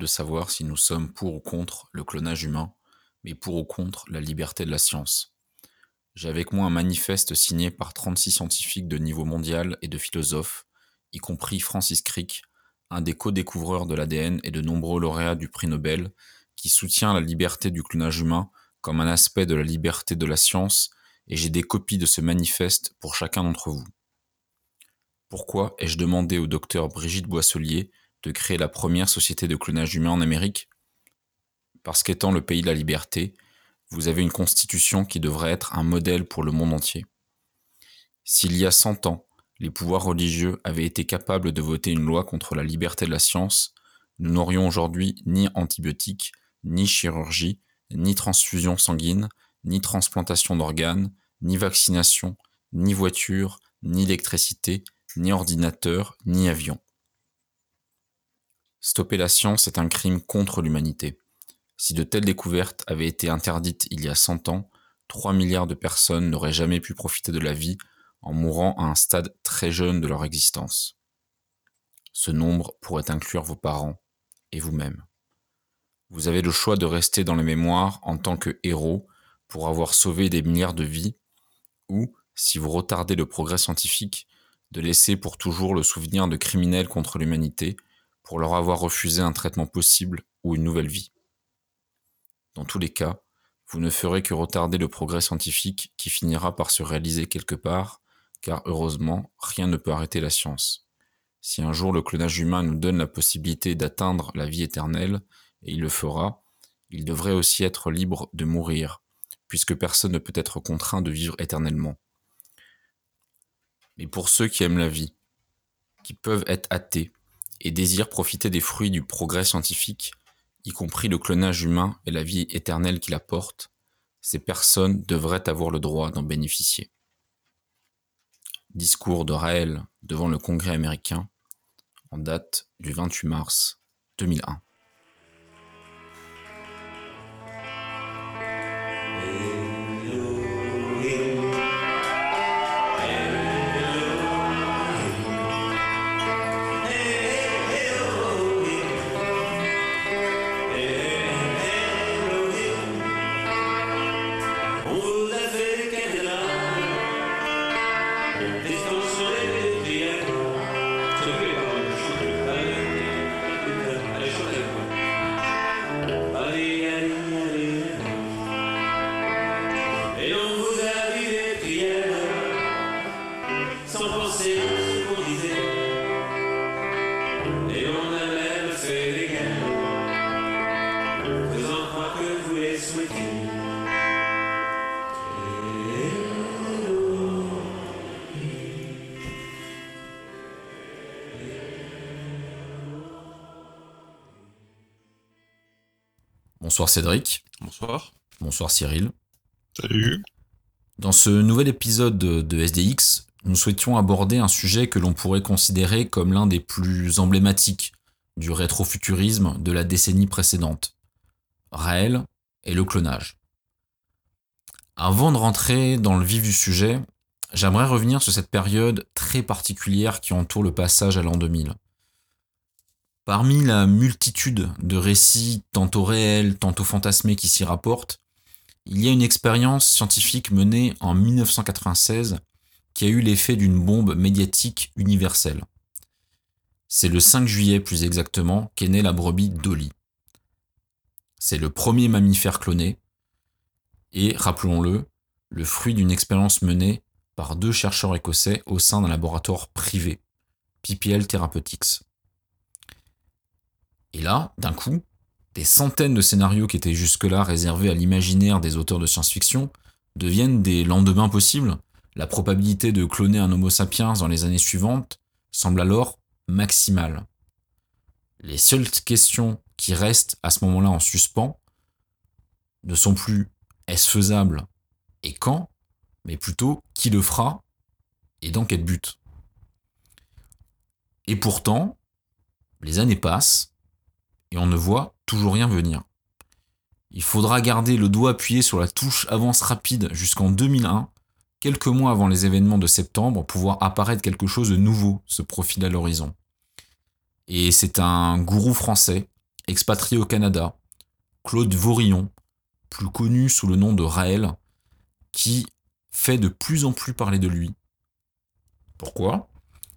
de savoir si nous sommes pour ou contre le clonage humain, mais pour ou contre la liberté de la science. J'ai avec moi un manifeste signé par 36 scientifiques de niveau mondial et de philosophes, y compris Francis Crick, un des co-découvreurs de l'ADN et de nombreux lauréats du prix Nobel, qui soutient la liberté du clonage humain comme un aspect de la liberté de la science, et j'ai des copies de ce manifeste pour chacun d'entre vous. Pourquoi ai-je demandé au docteur Brigitte Boisselier de créer la première société de clonage humain en Amérique Parce qu'étant le pays de la liberté, vous avez une constitution qui devrait être un modèle pour le monde entier. S'il y a 100 ans, les pouvoirs religieux avaient été capables de voter une loi contre la liberté de la science, nous n'aurions aujourd'hui ni antibiotiques, ni chirurgie, ni transfusion sanguine, ni transplantation d'organes, ni vaccination, ni voiture, ni électricité, ni ordinateur, ni avion. Stopper la science est un crime contre l'humanité. Si de telles découvertes avaient été interdites il y a 100 ans, 3 milliards de personnes n'auraient jamais pu profiter de la vie en mourant à un stade très jeune de leur existence. Ce nombre pourrait inclure vos parents et vous-même. Vous avez le choix de rester dans les mémoires en tant que héros pour avoir sauvé des milliards de vies, ou, si vous retardez le progrès scientifique, de laisser pour toujours le souvenir de criminels contre l'humanité pour leur avoir refusé un traitement possible ou une nouvelle vie. Dans tous les cas, vous ne ferez que retarder le progrès scientifique qui finira par se réaliser quelque part, car heureusement, rien ne peut arrêter la science. Si un jour le clonage humain nous donne la possibilité d'atteindre la vie éternelle, et il le fera, il devrait aussi être libre de mourir, puisque personne ne peut être contraint de vivre éternellement. Mais pour ceux qui aiment la vie, qui peuvent être athées et désirent profiter des fruits du progrès scientifique, y compris le clonage humain et la vie éternelle qu'il apporte, ces personnes devraient avoir le droit d'en bénéficier. Discours de Raël devant le Congrès américain en date du 28 mars 2001. Cédric. Bonsoir. Bonsoir Cyril. Salut. Dans ce nouvel épisode de SDX, nous souhaitions aborder un sujet que l'on pourrait considérer comme l'un des plus emblématiques du rétrofuturisme de la décennie précédente. Raël et le clonage. Avant de rentrer dans le vif du sujet, j'aimerais revenir sur cette période très particulière qui entoure le passage à l'an 2000. Parmi la multitude de récits tantôt réels, tantôt fantasmés qui s'y rapportent, il y a une expérience scientifique menée en 1996 qui a eu l'effet d'une bombe médiatique universelle. C'est le 5 juillet plus exactement qu'est née la brebis Dolly. C'est le premier mammifère cloné et, rappelons-le, le fruit d'une expérience menée par deux chercheurs écossais au sein d'un laboratoire privé, PPL Therapeutics. Et là, d'un coup, des centaines de scénarios qui étaient jusque-là réservés à l'imaginaire des auteurs de science-fiction deviennent des lendemains possibles. La probabilité de cloner un Homo sapiens dans les années suivantes semble alors maximale. Les seules questions qui restent à ce moment-là en suspens ne sont plus est-ce faisable et quand, mais plutôt qui le fera et dans quel but. Et pourtant, les années passent, et on ne voit toujours rien venir. Il faudra garder le doigt appuyé sur la touche avance rapide jusqu'en 2001, quelques mois avant les événements de septembre, pour voir apparaître quelque chose de nouveau se profile à l'horizon. Et c'est un gourou français, expatrié au Canada, Claude Vaurillon, plus connu sous le nom de Raël, qui fait de plus en plus parler de lui. Pourquoi?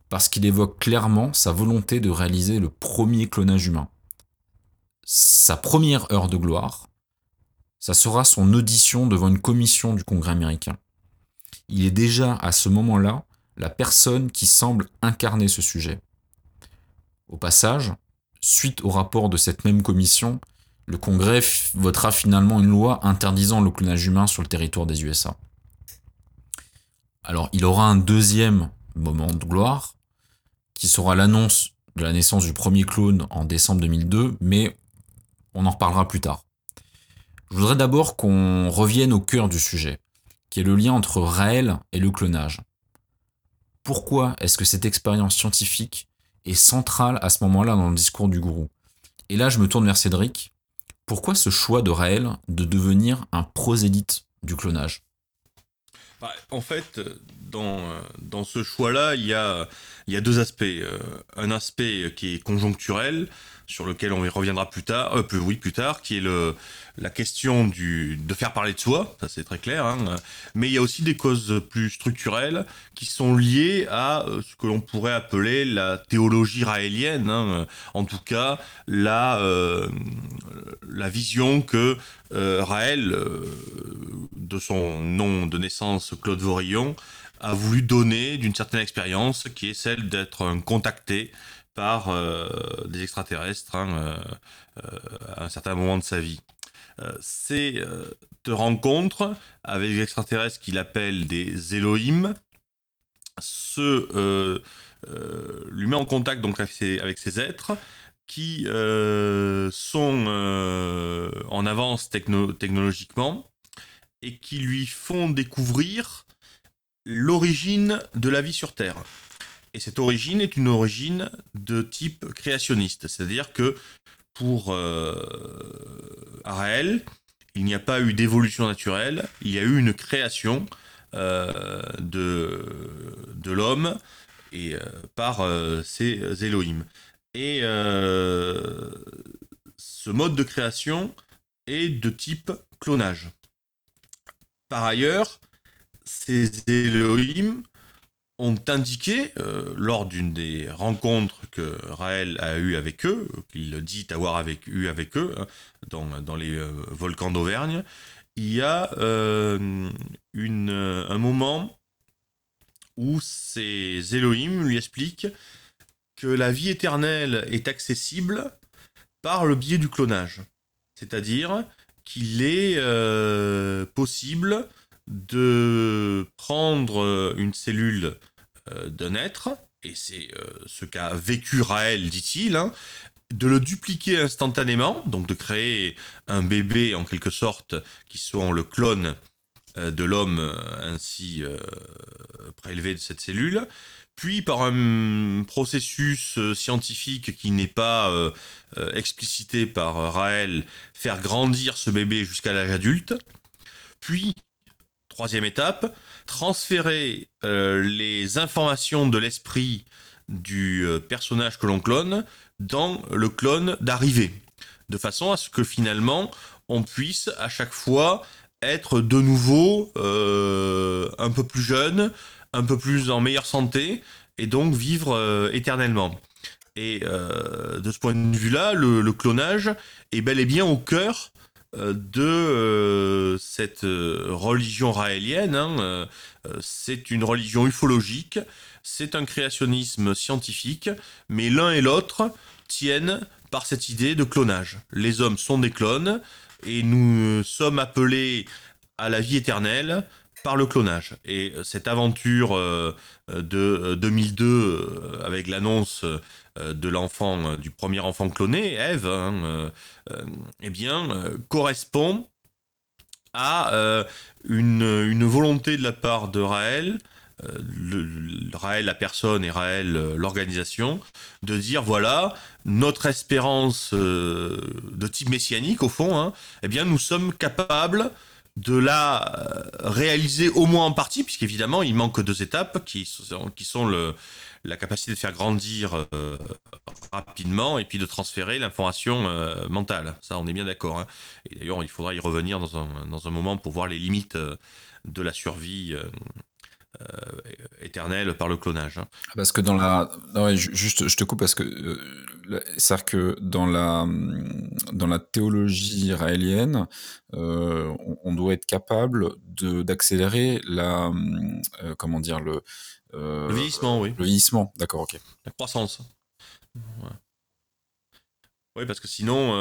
Parce qu'il évoque clairement sa volonté de réaliser le premier clonage humain. Sa première heure de gloire, ça sera son audition devant une commission du Congrès américain. Il est déjà à ce moment-là la personne qui semble incarner ce sujet. Au passage, suite au rapport de cette même commission, le Congrès votera finalement une loi interdisant le clonage humain sur le territoire des USA. Alors, il aura un deuxième moment de gloire, qui sera l'annonce de la naissance du premier clone en décembre 2002, mais on en reparlera plus tard. Je voudrais d'abord qu'on revienne au cœur du sujet, qui est le lien entre Raël et le clonage. Pourquoi est-ce que cette expérience scientifique est centrale à ce moment-là dans le discours du gourou? Et là, je me tourne vers Cédric. Pourquoi ce choix de Raël de devenir un prosélyte du clonage? Bah, En fait, dans, dans ce choix-là, il y a, il y a deux aspects. Euh, un aspect qui est conjoncturel, sur lequel on y reviendra plus tard, euh, oui, plus tard, qui est le, la question du, de faire parler de soi, ça c'est très clair, hein. mais il y a aussi des causes plus structurelles qui sont liées à euh, ce que l'on pourrait appeler la théologie raélienne, hein. en tout cas la, la vision que Raël, de son nom de naissance Claude Vorillon, a voulu donner d'une certaine expérience qui est celle d'être contacté par des extraterrestres hein, à un certain moment de sa vie. Euh, c'est euh, de rencontre avec les extraterrestres qu'il appelle des Elohim, se euh, lui met en contact donc avec ces, êtres qui sont en avance technologiquement et qui lui font découvrir l'origine de la vie sur Terre. Et cette origine est une origine de type créationniste, c'est-à-dire que pour euh, il n'y a pas eu d'évolution naturelle, il y a eu une création euh, de, de l'homme et euh, par ses Elohim. Et ce mode de création est de type clonage. Par ailleurs, ces Elohim ont indiqué euh, lors d'une des rencontres que Raël a eues avec eux, qu'il dit avoir eu avec eux hein, dans, les euh, volcans d'Auvergne, il y a euh, un moment où ces Elohim lui expliquent que la vie éternelle est accessible par le biais du clonage. C'est-à-dire qu'il est possible de prendre une cellule euh, d'un être, et c'est euh, ce qu'a vécu Raël, dit-il, hein, de le dupliquer instantanément, donc de créer un bébé en quelque sorte qui soit le clone euh, de l'homme ainsi prélevé de cette cellule, puis par un processus scientifique qui n'est pas explicité par Raël, faire grandir ce bébé jusqu'à l'âge adulte, puis Troisième étape, transférer euh, les informations de l'esprit du euh, personnage que l'on clone dans le clone d'arrivée, de façon à ce que finalement on puisse à chaque fois être de nouveau euh, un peu plus jeune, un peu plus en meilleure santé, et donc vivre éternellement. Et de ce point de vue-là, le, clonage est bel et bien au cœur de euh, cette euh, religion raélienne. Hein, c'est une religion ufologique, c'est un créationnisme scientifique, mais l'un et l'autre tiennent par cette idée de clonage. Les hommes sont des clones et nous sommes appelés à la vie éternelle par le clonage. Et cette aventure de 2002 avec l'annonce euh, de l'enfant, euh, du premier enfant cloné, Eve, hein, euh, eh bien, correspond à une, volonté de la part de Raël, Raël la personne et Raël l'organisation, de dire voilà, notre espérance de type messianique au fond, hein, eh bien nous sommes capables de la réaliser au moins en partie, puisqu'évidemment il manque deux étapes qui qui sont le, la capacité de faire grandir rapidement et puis de transférer l'information mentale. Ça, on est bien d'accord. Hein. Et d'ailleurs, il faudra y revenir dans un, dans un moment pour voir les limites de la survie euh, éternelle par le clonage. Hein. Parce que dans la, juste, je te coupe parce que euh, c'est que dans la dans la théologie raélienne, euh, on, doit être capable d'accélérer la comment dire le le vieillissement, oui. Le vieillissement, d'accord, ok. La croissance. Oui, parce que sinon,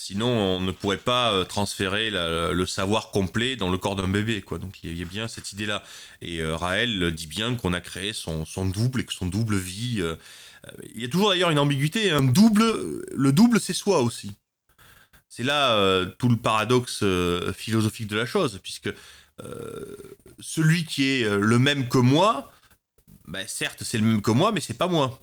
Sinon, on ne pourrait pas euh, transférer le savoir complet dans le corps d'un bébé, quoi. Donc, il y a bien cette idée-là. Et euh, Raël dit bien qu'on a créé son, double et que son double vie. Euh, il y a toujours d'ailleurs une ambiguïté. Un double, le double, c'est soi aussi. C'est là tout le paradoxe philosophique de la chose, puisque celui qui est le même que moi, ben, certes, c'est le même que moi, mais c'est pas moi.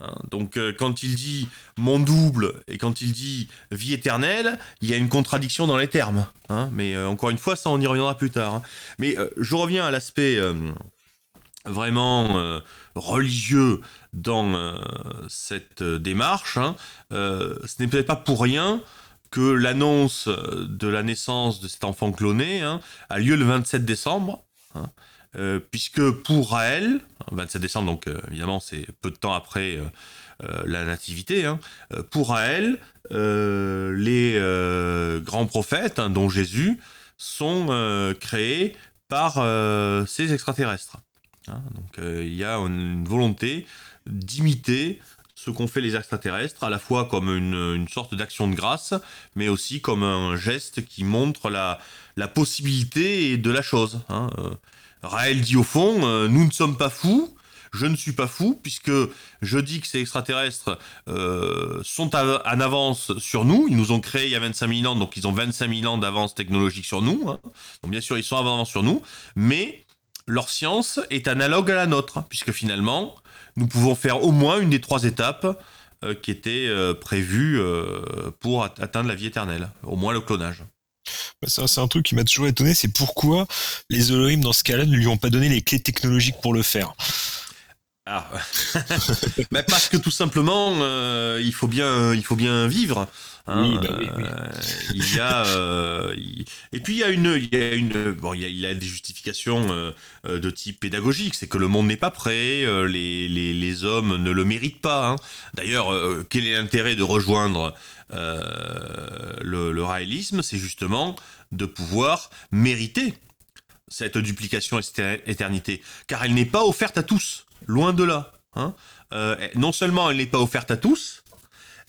Hein, donc euh, quand il dit mon double et quand il dit vie éternelle, il y a une contradiction dans les termes. Hein. mais euh, encore une fois, ça on y reviendra plus tard. Hein. Mais euh, je reviens à l'aspect vraiment religieux dans cette démarche. ce n'est peut-être pas pour rien que l'annonce de la naissance de cet enfant cloné a lieu le 27 décembre. Euh, puisque pour Raël, 27 décembre, donc euh, évidemment c'est peu de temps après euh, la nativité, hein, pour Raël, les grands prophètes, hein, dont Jésus, sont créés par ces extraterrestres. Hein. donc il y a une, volonté d'imiter ce qu'ont fait les extraterrestres, à la fois comme une, sorte d'action de grâce, mais aussi comme un geste qui montre la, possibilité de la chose. Hein. Raël dit au fond, euh, nous ne sommes pas fous, je ne suis pas fou, puisque je dis que ces extraterrestres euh, sont en avance sur nous. Ils nous ont créés il y a 25 000 ans, donc ils ont 25 000 ans d'avance technologique sur nous. Hein. Bien sûr, ils sont en avance sur nous, mais leur science est analogue à la nôtre, puisque finalement, nous pouvons faire au moins une des trois étapes euh, qui étaient prévues pour atteindre la vie éternelle, au moins le clonage. Bah, c'est un truc qui m'a toujours étonné, c'est pourquoi les Elohim dans ce cas-là ne lui ont pas donné les clés technologiques pour le faire. Ah, mais parce que tout simplement, euh, il faut bien, il faut bien vivre. Hein, bah euh, il y a, euh, et puis il y a une, il y a une, bon, il y a, des justifications de type pédagogique, c'est que le monde n'est pas prêt, les, les, les, hommes ne le méritent pas. Hein. D'ailleurs, quel est l'intérêt de rejoindre le, le raélisme C'est justement de pouvoir mériter cette duplication éternité, car elle n'est pas offerte à tous, loin de là. Hein. Euh, non seulement elle n'est pas offerte à tous,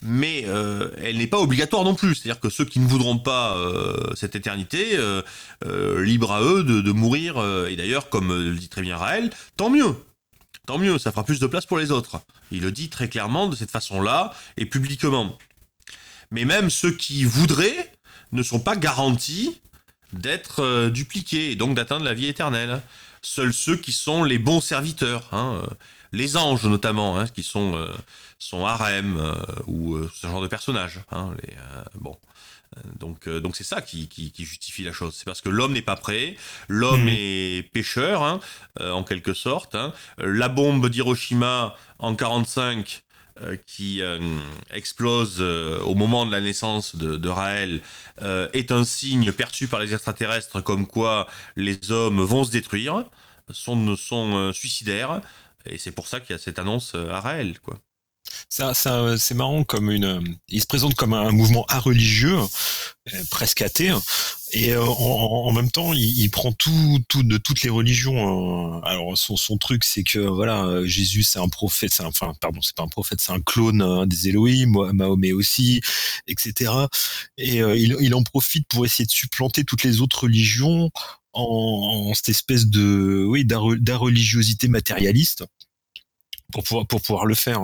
mais euh, elle n'est pas obligatoire non plus. C'est-à-dire que ceux qui ne voudront pas euh, cette éternité, libre à eux de, mourir. et d'ailleurs, comme le dit très bien Raël, tant mieux. Tant mieux, ça fera plus de place pour les autres. Il le dit très clairement de cette façon-là et publiquement. Mais même ceux qui voudraient ne sont pas garantis d'être euh, dupliqués et donc d'atteindre la vie éternelle. Seuls ceux qui sont les bons serviteurs, hein, euh, les anges notamment, hein, qui sont euh, sont harem ou ce genre de personnages. Hein, les, bon. Donc, donc c'est ça qui, qui, justifie la chose. C'est parce que l'homme n'est pas prêt, l'homme mmh. est pécheur, hein, en quelque sorte. La bombe d'Hiroshima en 45 euh, qui euh, explose euh, au moment de la naissance de, de Raël est un signe perçu par les extraterrestres comme quoi les hommes vont se détruire, sont, sont suicidaires, et c'est pour ça qu'il y a cette annonce à Raël, quoi. Ça c'est marrant comme une. Il se présente comme un mouvement religieux, presque athée, et euh, en, même temps, il, prend tout, tout de toutes les religions. Euh, alors son, truc, c'est que voilà, Jésus c'est un prophète, c'est enfin pardon, c'est pas un prophète, c'est un clone hein, des Elohim, Mahomet aussi, etc. Et euh, il en profite pour essayer de supplanter toutes les autres religions en, en cette espèce de oui religiosité matérialiste pour pouvoir pour pouvoir le faire.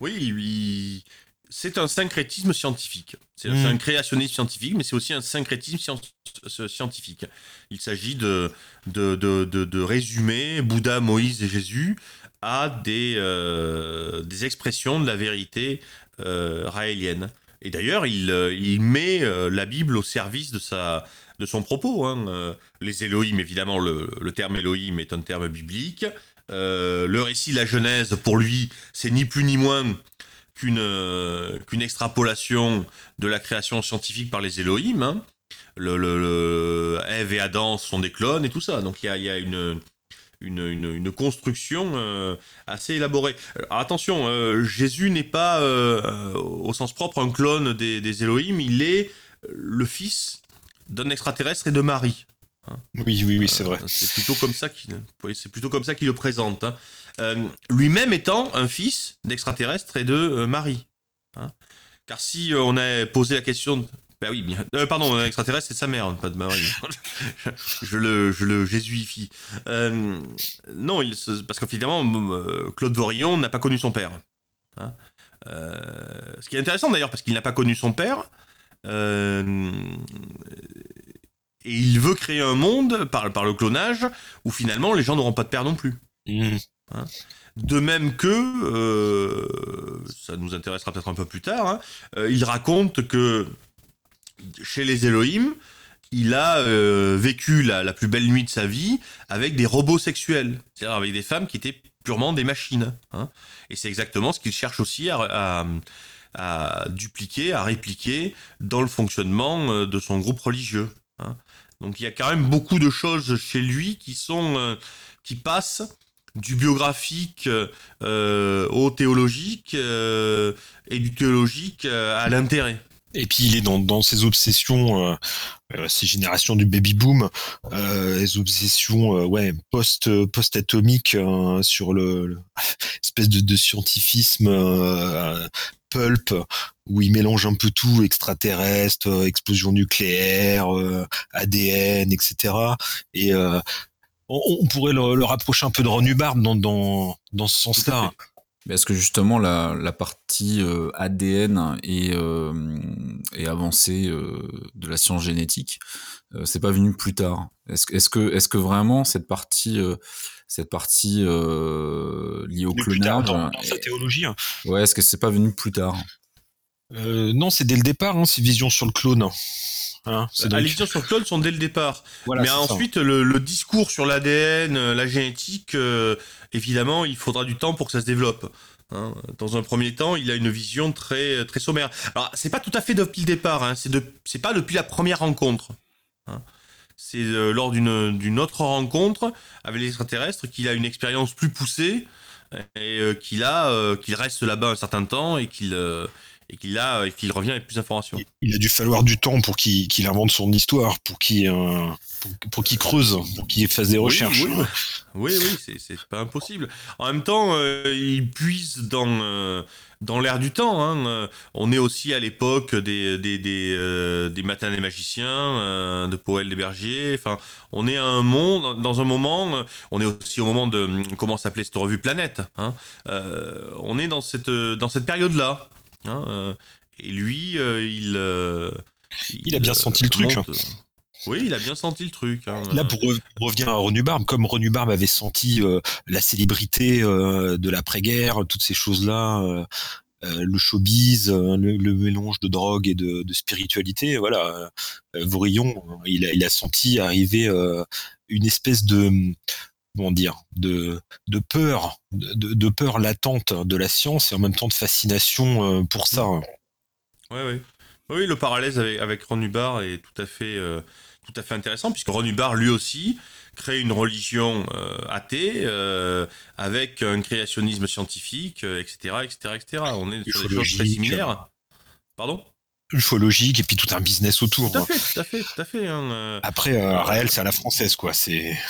Oui, oui c'est un syncrétisme scientifique. C'est un hmm. créationnisme scientifique, mais c'est aussi un syncrétisme scientifique. Il s'agit de de, résumer Bouddha, Moïse et Jésus à des, euh, des expressions de la vérité euh, raélienne. Et d'ailleurs, il, euh, il, met la Bible au service de, sa, de son propos. Hein. Les Elohim, évidemment, le, terme Elohim est un terme biblique. le récit de la Genèse, pour lui, c'est ni plus ni moins qu'une qu'une extrapolation de la création scientifique par les Elohim. Hein. Le, le, et Adam sont des clones et tout ça. Donc il y a, une, une, une, construction euh, assez élaborée. Alors, attention, euh, Jésus n'est pas euh, au sens propre un clone des, des Elohim, il est le fils d'un extraterrestre et de Marie. Hein. Oui, oui, oui, c'est vrai. c'est plutôt comme ça qu'il, c'est plutôt comme ça qu'il le présente. Hein. lui-même étant un fils d'extraterrestre et de Marie. Hein. Car si on a posé la question bah oui, bien. Euh, pardon, extraterrestre, c'est sa mère, pas de Marie. je, le, je le jésuifie. Euh, non, il, parce qu'évidemment, euh, Claude Vorillon n'a pas connu son père. Hein. ce qui est intéressant d'ailleurs, parce qu'il n'a pas connu son père. Et il veut créer un monde par, par le clonage où finalement les gens n'auront pas de père non plus. Mmh. Hein. de même que, ça nous intéressera peut-être un peu plus tard, hein, il raconte que chez les Elohim, il a euh, vécu la, plus belle nuit de sa vie avec des robots sexuels, c'est-à-dire avec des femmes qui étaient purement des machines. Hein. Et c'est exactement ce qu'il cherche aussi à, dupliquer, à répliquer dans le fonctionnement euh, de son groupe religieux. Hein. Donc il y a quand même beaucoup de choses chez lui qui sont euh, qui passent du biographique au théologique et du théologique à l'intérêt. Et puis il est dans, dans ses obsessions, euh, euh ces générations du baby boom, euh, les obsessions euh, ouais post post atomiques sur le, espèce de, de scientifisme pulp où il mélange un peu tout, extraterrestre, explosion nucléaire, ADN, etc. Et on, pourrait le, rapprocher un peu de Ron Hubbard dans, dans, dans ce sens-là. Est-ce que justement la, partie euh, ADN et, euh, avancée euh, de la science génétique, c'est pas venu plus tard Est-ce est que, est que vraiment cette partie, cette partie liée au clonage dans, sa théologie hein. Ouais, est-ce que c'est pas venu plus tard? Non, c'est dès le départ, hein, ces visions sur le clone. Hein, Les visions sur le clone sont dès le départ. Mais ensuite, le, discours sur l'ADN, la génétique, évidemment, il faudra du temps pour que ça se développe. Hein. Dans un premier temps, il a une vision très très sommaire. Alors, c'est pas tout à fait depuis le départ. Hein. C'est c'est pas depuis la première rencontre. Hein. C'est euh, lors d'une d'une autre rencontre avec les extraterrestres qu'il a une expérience plus poussée et euh, qu'il a euh, qu'il reste là-bas un certain temps et qu'il et qu'il a qu'il revient avec plus d'informations. Il a dû falloir du temps pour qu'il invente son histoire, pour qu'il pour, qu'il creuse, pour qu'il fasse des recherches. Oui, oui, c'est pas impossible. En même temps, euh, il puise dans euh, dans l'air du temps. Hein. On est aussi à l'époque des des des, euh, des matins des magiciens, de Poël des bergers. Enfin, on est à un monde dans un moment. On est aussi au moment de comment s'appelait cette revue Planète. Hein. on est dans cette dans cette période là. Hein. et lui, il, il, a bien senti le truc. Oui, il a bien senti le truc. Hein. Là, pour, revenir à Ron Hubbard, comme Ron Hubbard avait senti euh, la célébrité euh, de l'après-guerre, toutes ces choses-là, euh, le showbiz, le, mélange de drogue et de, spiritualité, voilà, Vorillon, il a, il a senti arriver une espèce de comment dire, de, de peur, de, de, peur latente de la science et en même temps de fascination pour ça. Oui, oui. Oui, le parallèle avec, avec Ron Hubbard est tout à fait tout à fait intéressant, puisque Ron Hubbard, lui aussi, crée une religion euh, athée euh, avec un créationnisme scientifique, etc., etc., etc. On est sur des choses très similaires. Pardon? Ufologique et puis tout un business autour. Tout à fait, tout à fait, tout à fait. Hein, euh. Après, réel, c'est à la française, quoi. C'est.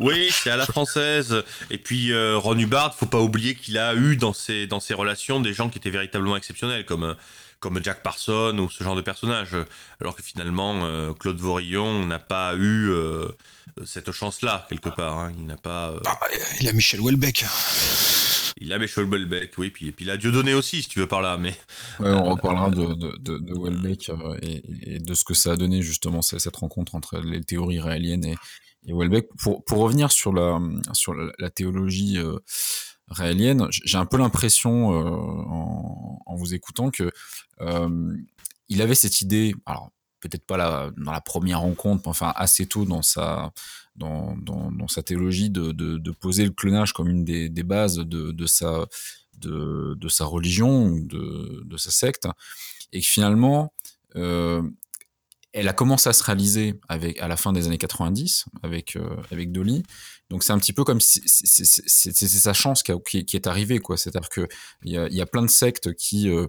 Oui, c'est à la française. Et puis Ron Hubbard, faut pas oublier qu'il a eu dans ses dans ses relations des gens qui étaient véritablement exceptionnels, comme comme Jack Parson ou ce genre de personnage. Alors que finalement, euh, Claude Vorillon n'a pas eu euh, cette chance-là, quelque part. Hein. Il n'a pas. Euh, ah, il a Michel Houellebecq. Il a Michel Houellebecq, oui. Puis, et puis il a Dieudonné aussi, si tu veux par là. Mais... on reparlera de, de, de, Houellebecq et, de ce que ça a donné, justement, cette rencontre entre les théories réaliennes et, et Houellebecq. Pour, pour revenir sur la, sur la, théologie réalienne, j'ai un peu l'impression en, en, vous écoutant que euh, il avait cette idée, alors peut-être pas la, dans la première rencontre, mais enfin assez tôt dans sa, dans, dans, sa théologie, de, de, poser le clonage comme une des, des bases de, de, sa, de, de sa religion, de, de sa secte, et que finalement, euh, elle a commencé à se réaliser avec, à la fin des années 90 avec, euh, avec Dolly. Donc c'est un petit peu comme si c'est sa chance qui, qui, est arrivée. C'est-à-dire qu'il y a, y a plein de sectes qui, euh,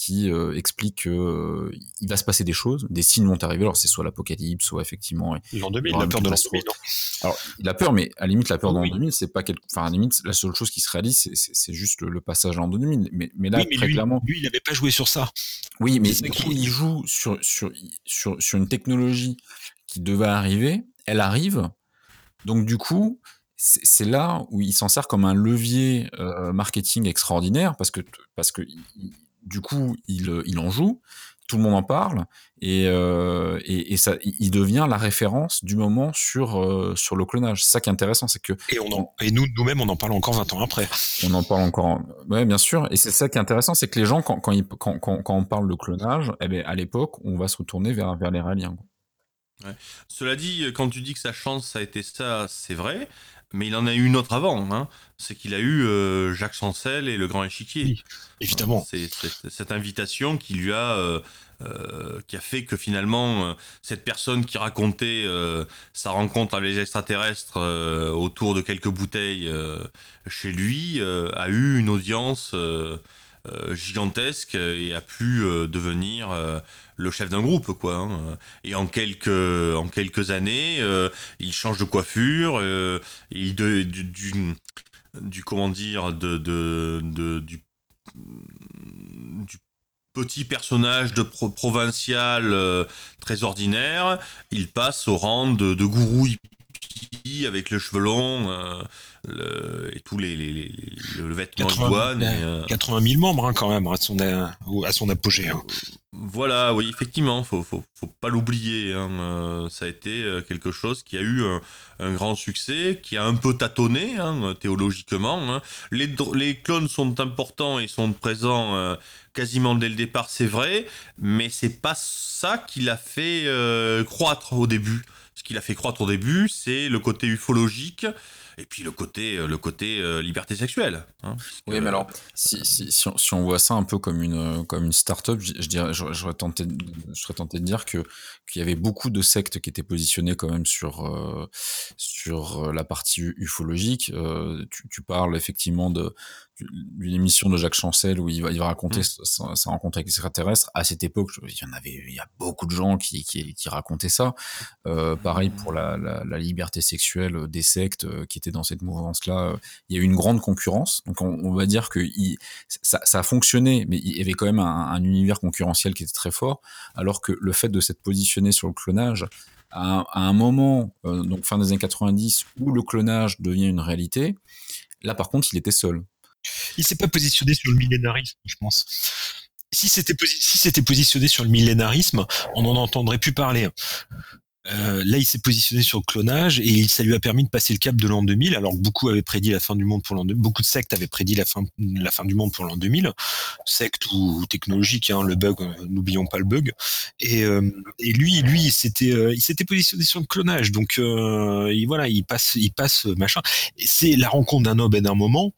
qui euh, explique qu'il euh, va se passer des choses, des signes vont arriver. Alors c'est soit l'apocalypse, soit effectivement. L'an 2000, la peur de l'an 2000. Alors il a peur, mais à la limite la peur de l'an 2000, c'est pas quelque. Enfin à la limite la seule chose qui se réalise, c'est juste le, passage à l'an 2000. Mais, mais là oui, mais très lui, clairement. Lui il n'avait pas joué sur ça. Oui, mais il joue sur sur sur sur une technologie qui devait arriver, elle arrive. Donc du coup, c'est là où il s'en sert comme un levier euh, marketing extraordinaire parce que parce que du coup, il, il, en joue, tout le monde en parle, et, euh, et, et, ça, il devient la référence du moment sur, euh, sur le clonage. C'est ça qui est intéressant, c'est que... Et, on en, et nous, nous-mêmes, on en parle encore 20 ans après. On en parle encore... Ouais, bien sûr. Et c'est ça qui est intéressant, c'est que les gens, quand, quand, ils, quand, quand, quand, on parle de clonage, eh bien, à l'époque, on va se retourner vers, vers les. Ouais. Cela dit, quand tu dis que sa chance, ça a été ça, c'est vrai. Mais il en a eu une autre avant, hein. c'est qu'il a eu euh, Jacques Chancel et le Grand Échiquier. Oui, évidemment. C'est cette invitation qui lui a, euh, euh, qui a fait que finalement cette personne qui racontait sa rencontre avec les extraterrestres autour de quelques bouteilles chez lui a eu une audience gigantesque et a pu devenir le chef d'un groupe quoi hein. et en quelques en quelques années euh, il change de coiffure euh, il de, du, comment dire de, de, du, petit personnage de pro provincial euh, très ordinaire il passe au rang de, de gourou avec le cheveu long euh, le, et tous les, les, les, le vêtement 80, ivoine. Et, euh, 80 000 membres hein, quand même à son, à son apogée. Hein. Voilà, oui, effectivement, faut, faut, faut pas l'oublier. Hein. Euh, ça a été quelque chose qui a eu un, un grand succès, qui a un peu tâtonné théologiquement. Les, les clones sont importants et sont présents euh, quasiment dès le départ, c'est vrai, mais c'est pas ça qui l'a fait euh, croître au début. Ce qui l'a fait croître au début, c'est le côté ufologique et puis le côté, le côté euh, liberté sexuelle. Hein, oui, mais alors, si, si, si, on, voit ça un peu comme une, comme une start-up, je, je dirais, j'aurais tenté, je serais tenté de dire qu'il y avait beaucoup de sectes qui étaient positionnées quand même sur, euh, sur la partie ufologique. Euh, tu, parles effectivement de d'une émission de Jacques Chancel où il va, il va raconter mmh. sa, sa, rencontre avec les extraterrestres. À cette époque, il y en avait, il y a beaucoup de gens qui, qui, qui racontaient ça. Euh, pareil pour la, la, la, liberté sexuelle des sectes qui étaient dans cette mouvance-là. Il y a eu une grande concurrence. Donc, on, on va dire que il, ça, ça, a fonctionné, mais il y avait quand même un, un, univers concurrentiel qui était très fort. Alors que le fait de s'être positionné sur le clonage, à un, à un moment, euh, donc fin des années 90, où le clonage devient une réalité, là, par contre, il était seul. Il s'est pas positionné sur le millénarisme, je pense. Si c'était si c'était positionné sur le millénarisme, on n'en entendrait plus parler. Euh, là, il s'est positionné sur le clonage et ça lui a permis de passer le cap de l'an 2000, alors que beaucoup avaient prédit la fin du monde pour l'an 2000. Beaucoup de sectes avaient prédit la fin, du monde pour l'an 2000, sectes ou, technologiques, hein, le bug, euh, n'oublions pas le bug. Et, euh, lui, lui, il s'était, positionné sur le clonage, donc il, voilà, il passe, il passe machin. C'est la rencontre d'un homme et d'un moment.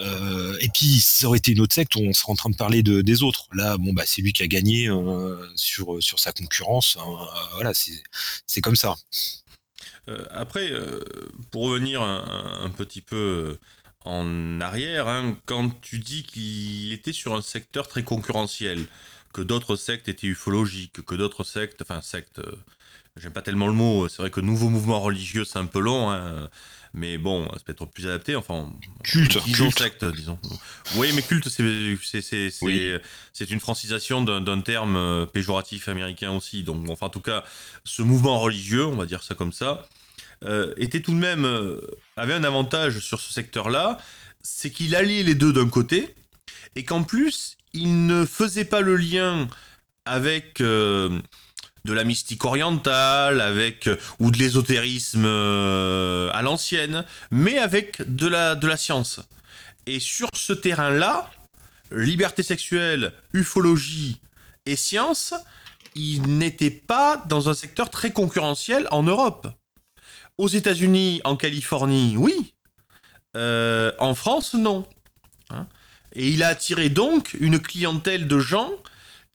Euh, et puis, si ça aurait été une autre secte, on serait en train de parler de, des autres. Là, bon, bah, c'est lui qui a gagné euh, sur, sur sa concurrence. Hein, euh, voilà, c'est comme ça. après, pour revenir un, un, petit peu en arrière, hein, quand tu dis qu'il était sur un secteur très concurrentiel, que d'autres sectes étaient ufologiques, que d'autres sectes, enfin, sectes, j'aime pas tellement le mot, c'est vrai que nouveau mouvement religieux, c'est un peu long, hein, mais bon, c'est peut-être plus adapté. Enfin, culte, culte. secte, disons. Oui, mais culte, c'est c'est oui. une francisation d'un terme péjoratif américain aussi. Donc, enfin, en tout cas, ce mouvement religieux, on va dire ça comme ça, euh, était tout de même euh, avait un avantage sur ce secteur-là, c'est qu'il alliait les deux d'un côté, et qu'en plus, il ne faisait pas le lien avec euh, de la mystique orientale, avec ou de l'ésotérisme euh, à l'ancienne, mais avec de la, de la science. Et sur ce terrain-là, liberté sexuelle, ufologie et science, ils n'étaient pas dans un secteur très concurrentiel en Europe. Aux États-Unis, en Californie, oui. Euh, en France, non. Hein. et il a attiré donc une clientèle de gens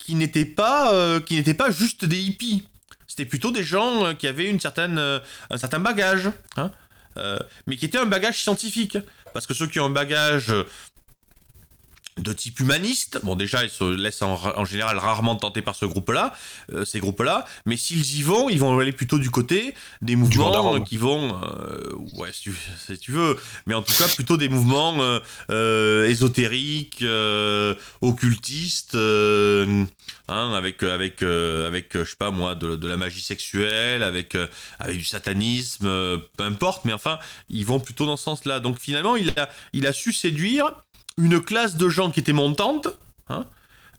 qui n'étaient pas, euh, pas juste des hippies. C'était plutôt des gens euh, qui avaient une certaine, un certain bagage, hein, mais qui était un bagage scientifique. Parce que ceux qui ont un bagage de type humaniste. Bon, déjà, ils se laissent en, général rarement tenter par ce groupe-là, euh, ces groupes-là. Mais s'ils y vont, ils vont aller plutôt du côté des mouvements qui vont, euh, ouais, si tu, veux, mais en tout cas plutôt des mouvements euh, ésotériques, occultistes, hein, avec avec avec je sais pas moi de, la magie sexuelle, avec avec du satanisme, peu importe. Mais enfin, ils vont plutôt dans ce sens-là. Donc finalement, il a il a su séduire une classe de gens qui étaient montantes, hein,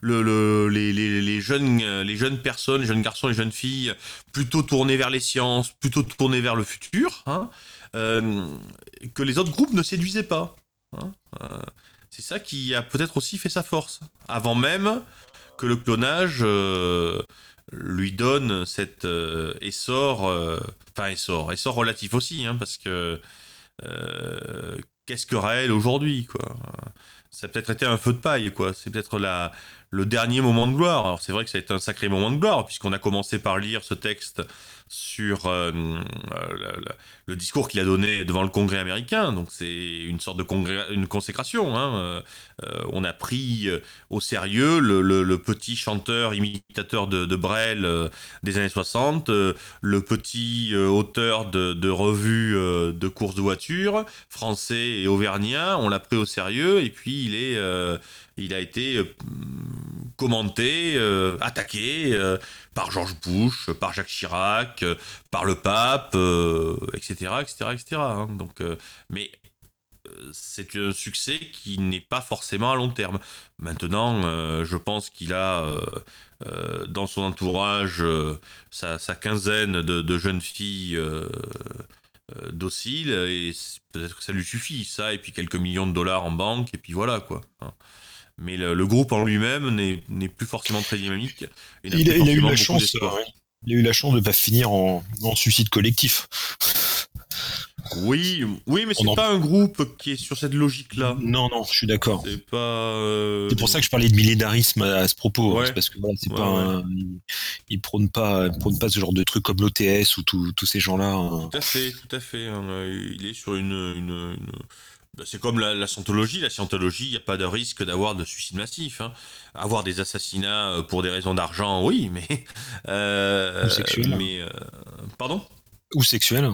le, les, jeunes, les jeunes personnes, les jeunes garçons, les jeunes filles, plutôt tournés vers les sciences, plutôt tournés vers le futur, hein, euh, que les autres groupes ne séduisaient pas. Hein, euh, c'est ça qui a peut-être aussi fait sa force, avant même que le clonage euh, lui donne cet essor, enfin essor, essor relatif aussi, parce que qu'est-ce que Raël aujourd'hui, quoi Ça a peut-être été un feu de paille, quoi. C'est peut-être la, le dernier moment de gloire. Alors c'est vrai que ça a été un sacré moment de gloire, puisqu'on a commencé par lire ce texte sur euh, euh, le discours qu'il a donné devant le Congrès américain. Donc c'est une sorte de congrès, une consécration. Hein. Euh, on a pris au sérieux le, petit chanteur imitateur de, de Brel des années 60, le petit auteur de, revues de courses de voiture, français et auvergnat. On l'a pris au sérieux et puis il est il a été euh, commenté, euh, attaqué euh, par George Bush, par Jacques Chirac, par le pape, etc., etc., etc. donc, mais c'est un succès qui n'est pas forcément à long terme. Maintenant, je pense qu'il a dans son entourage sa, quinzaine de, jeunes filles dociles et peut-être que ça lui suffit, ça, et puis quelques millions de dollars en banque, et puis voilà quoi. Hein mais le, groupe en lui-même n'est plus forcément très dynamique. Il a, eu la chance, il a eu la chance de ne pas finir en, suicide collectif. Oui, oui, mais c'est pas un groupe qui est sur cette logique-là. Non, non, je suis d'accord. C'est pas. Euh, c'est pour ça que je parlais de millénarisme à, ce propos, hein, parce que c'est pas, ils, prônent pas, prônent pas ce genre de trucs comme l'OTS ou tous ces gens-là. Hein. Tout à fait, tout à fait. Hein. Il est sur une, une c'est comme la, scientologie. La scientologie, il n'y a pas de risque d'avoir de suicide massif. Hein. Avoir des assassinats euh, pour des raisons d'argent, oui, mais. Euh, Ou sexuel. Mais, euh, pardon? Ou sexuel.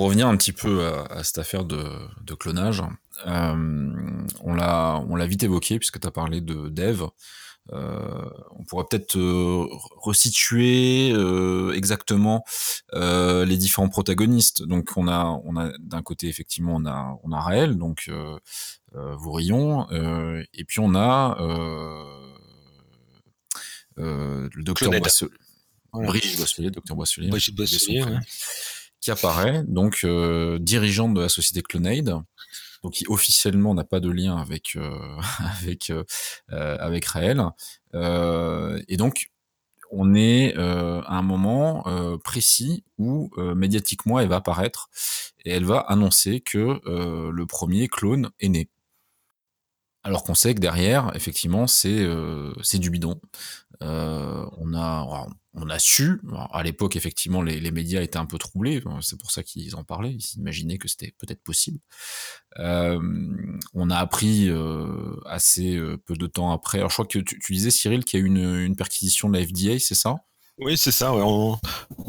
Pour, revenir un petit peu à, cette affaire de, clonage, on l'a vite évoqué puisque tu as parlé de Dev. on pourrait peut-être resituer exactement les différents protagonistes. Donc on a, on a d'un côté effectivement on a, on a Raël, donc Vourillon, et puis on a le docteur Boisselier, Brigitte Boisselier, docteur Boisselier, qui apparaît, donc dirigeante de la société Clonade, donc qui officiellement n'a pas de lien avec avec avec Raël, et donc on est à un moment précis où médiatiquement elle va apparaître. Et elle va annoncer que le premier clone est né. Alors qu'on sait que derrière, effectivement, c'est c'est du bidon. on a on a su, à l'époque, effectivement, les, médias étaient un peu troublés, c'est pour ça qu'ils en parlaient, ils s'imaginaient que c'était peut-être possible. on a appris assez peu de temps après. Alors, je crois que tu, disais, Cyril, qu'il y a eu une, une perquisition de la FDA, c'est ça? Oui, c'est ça.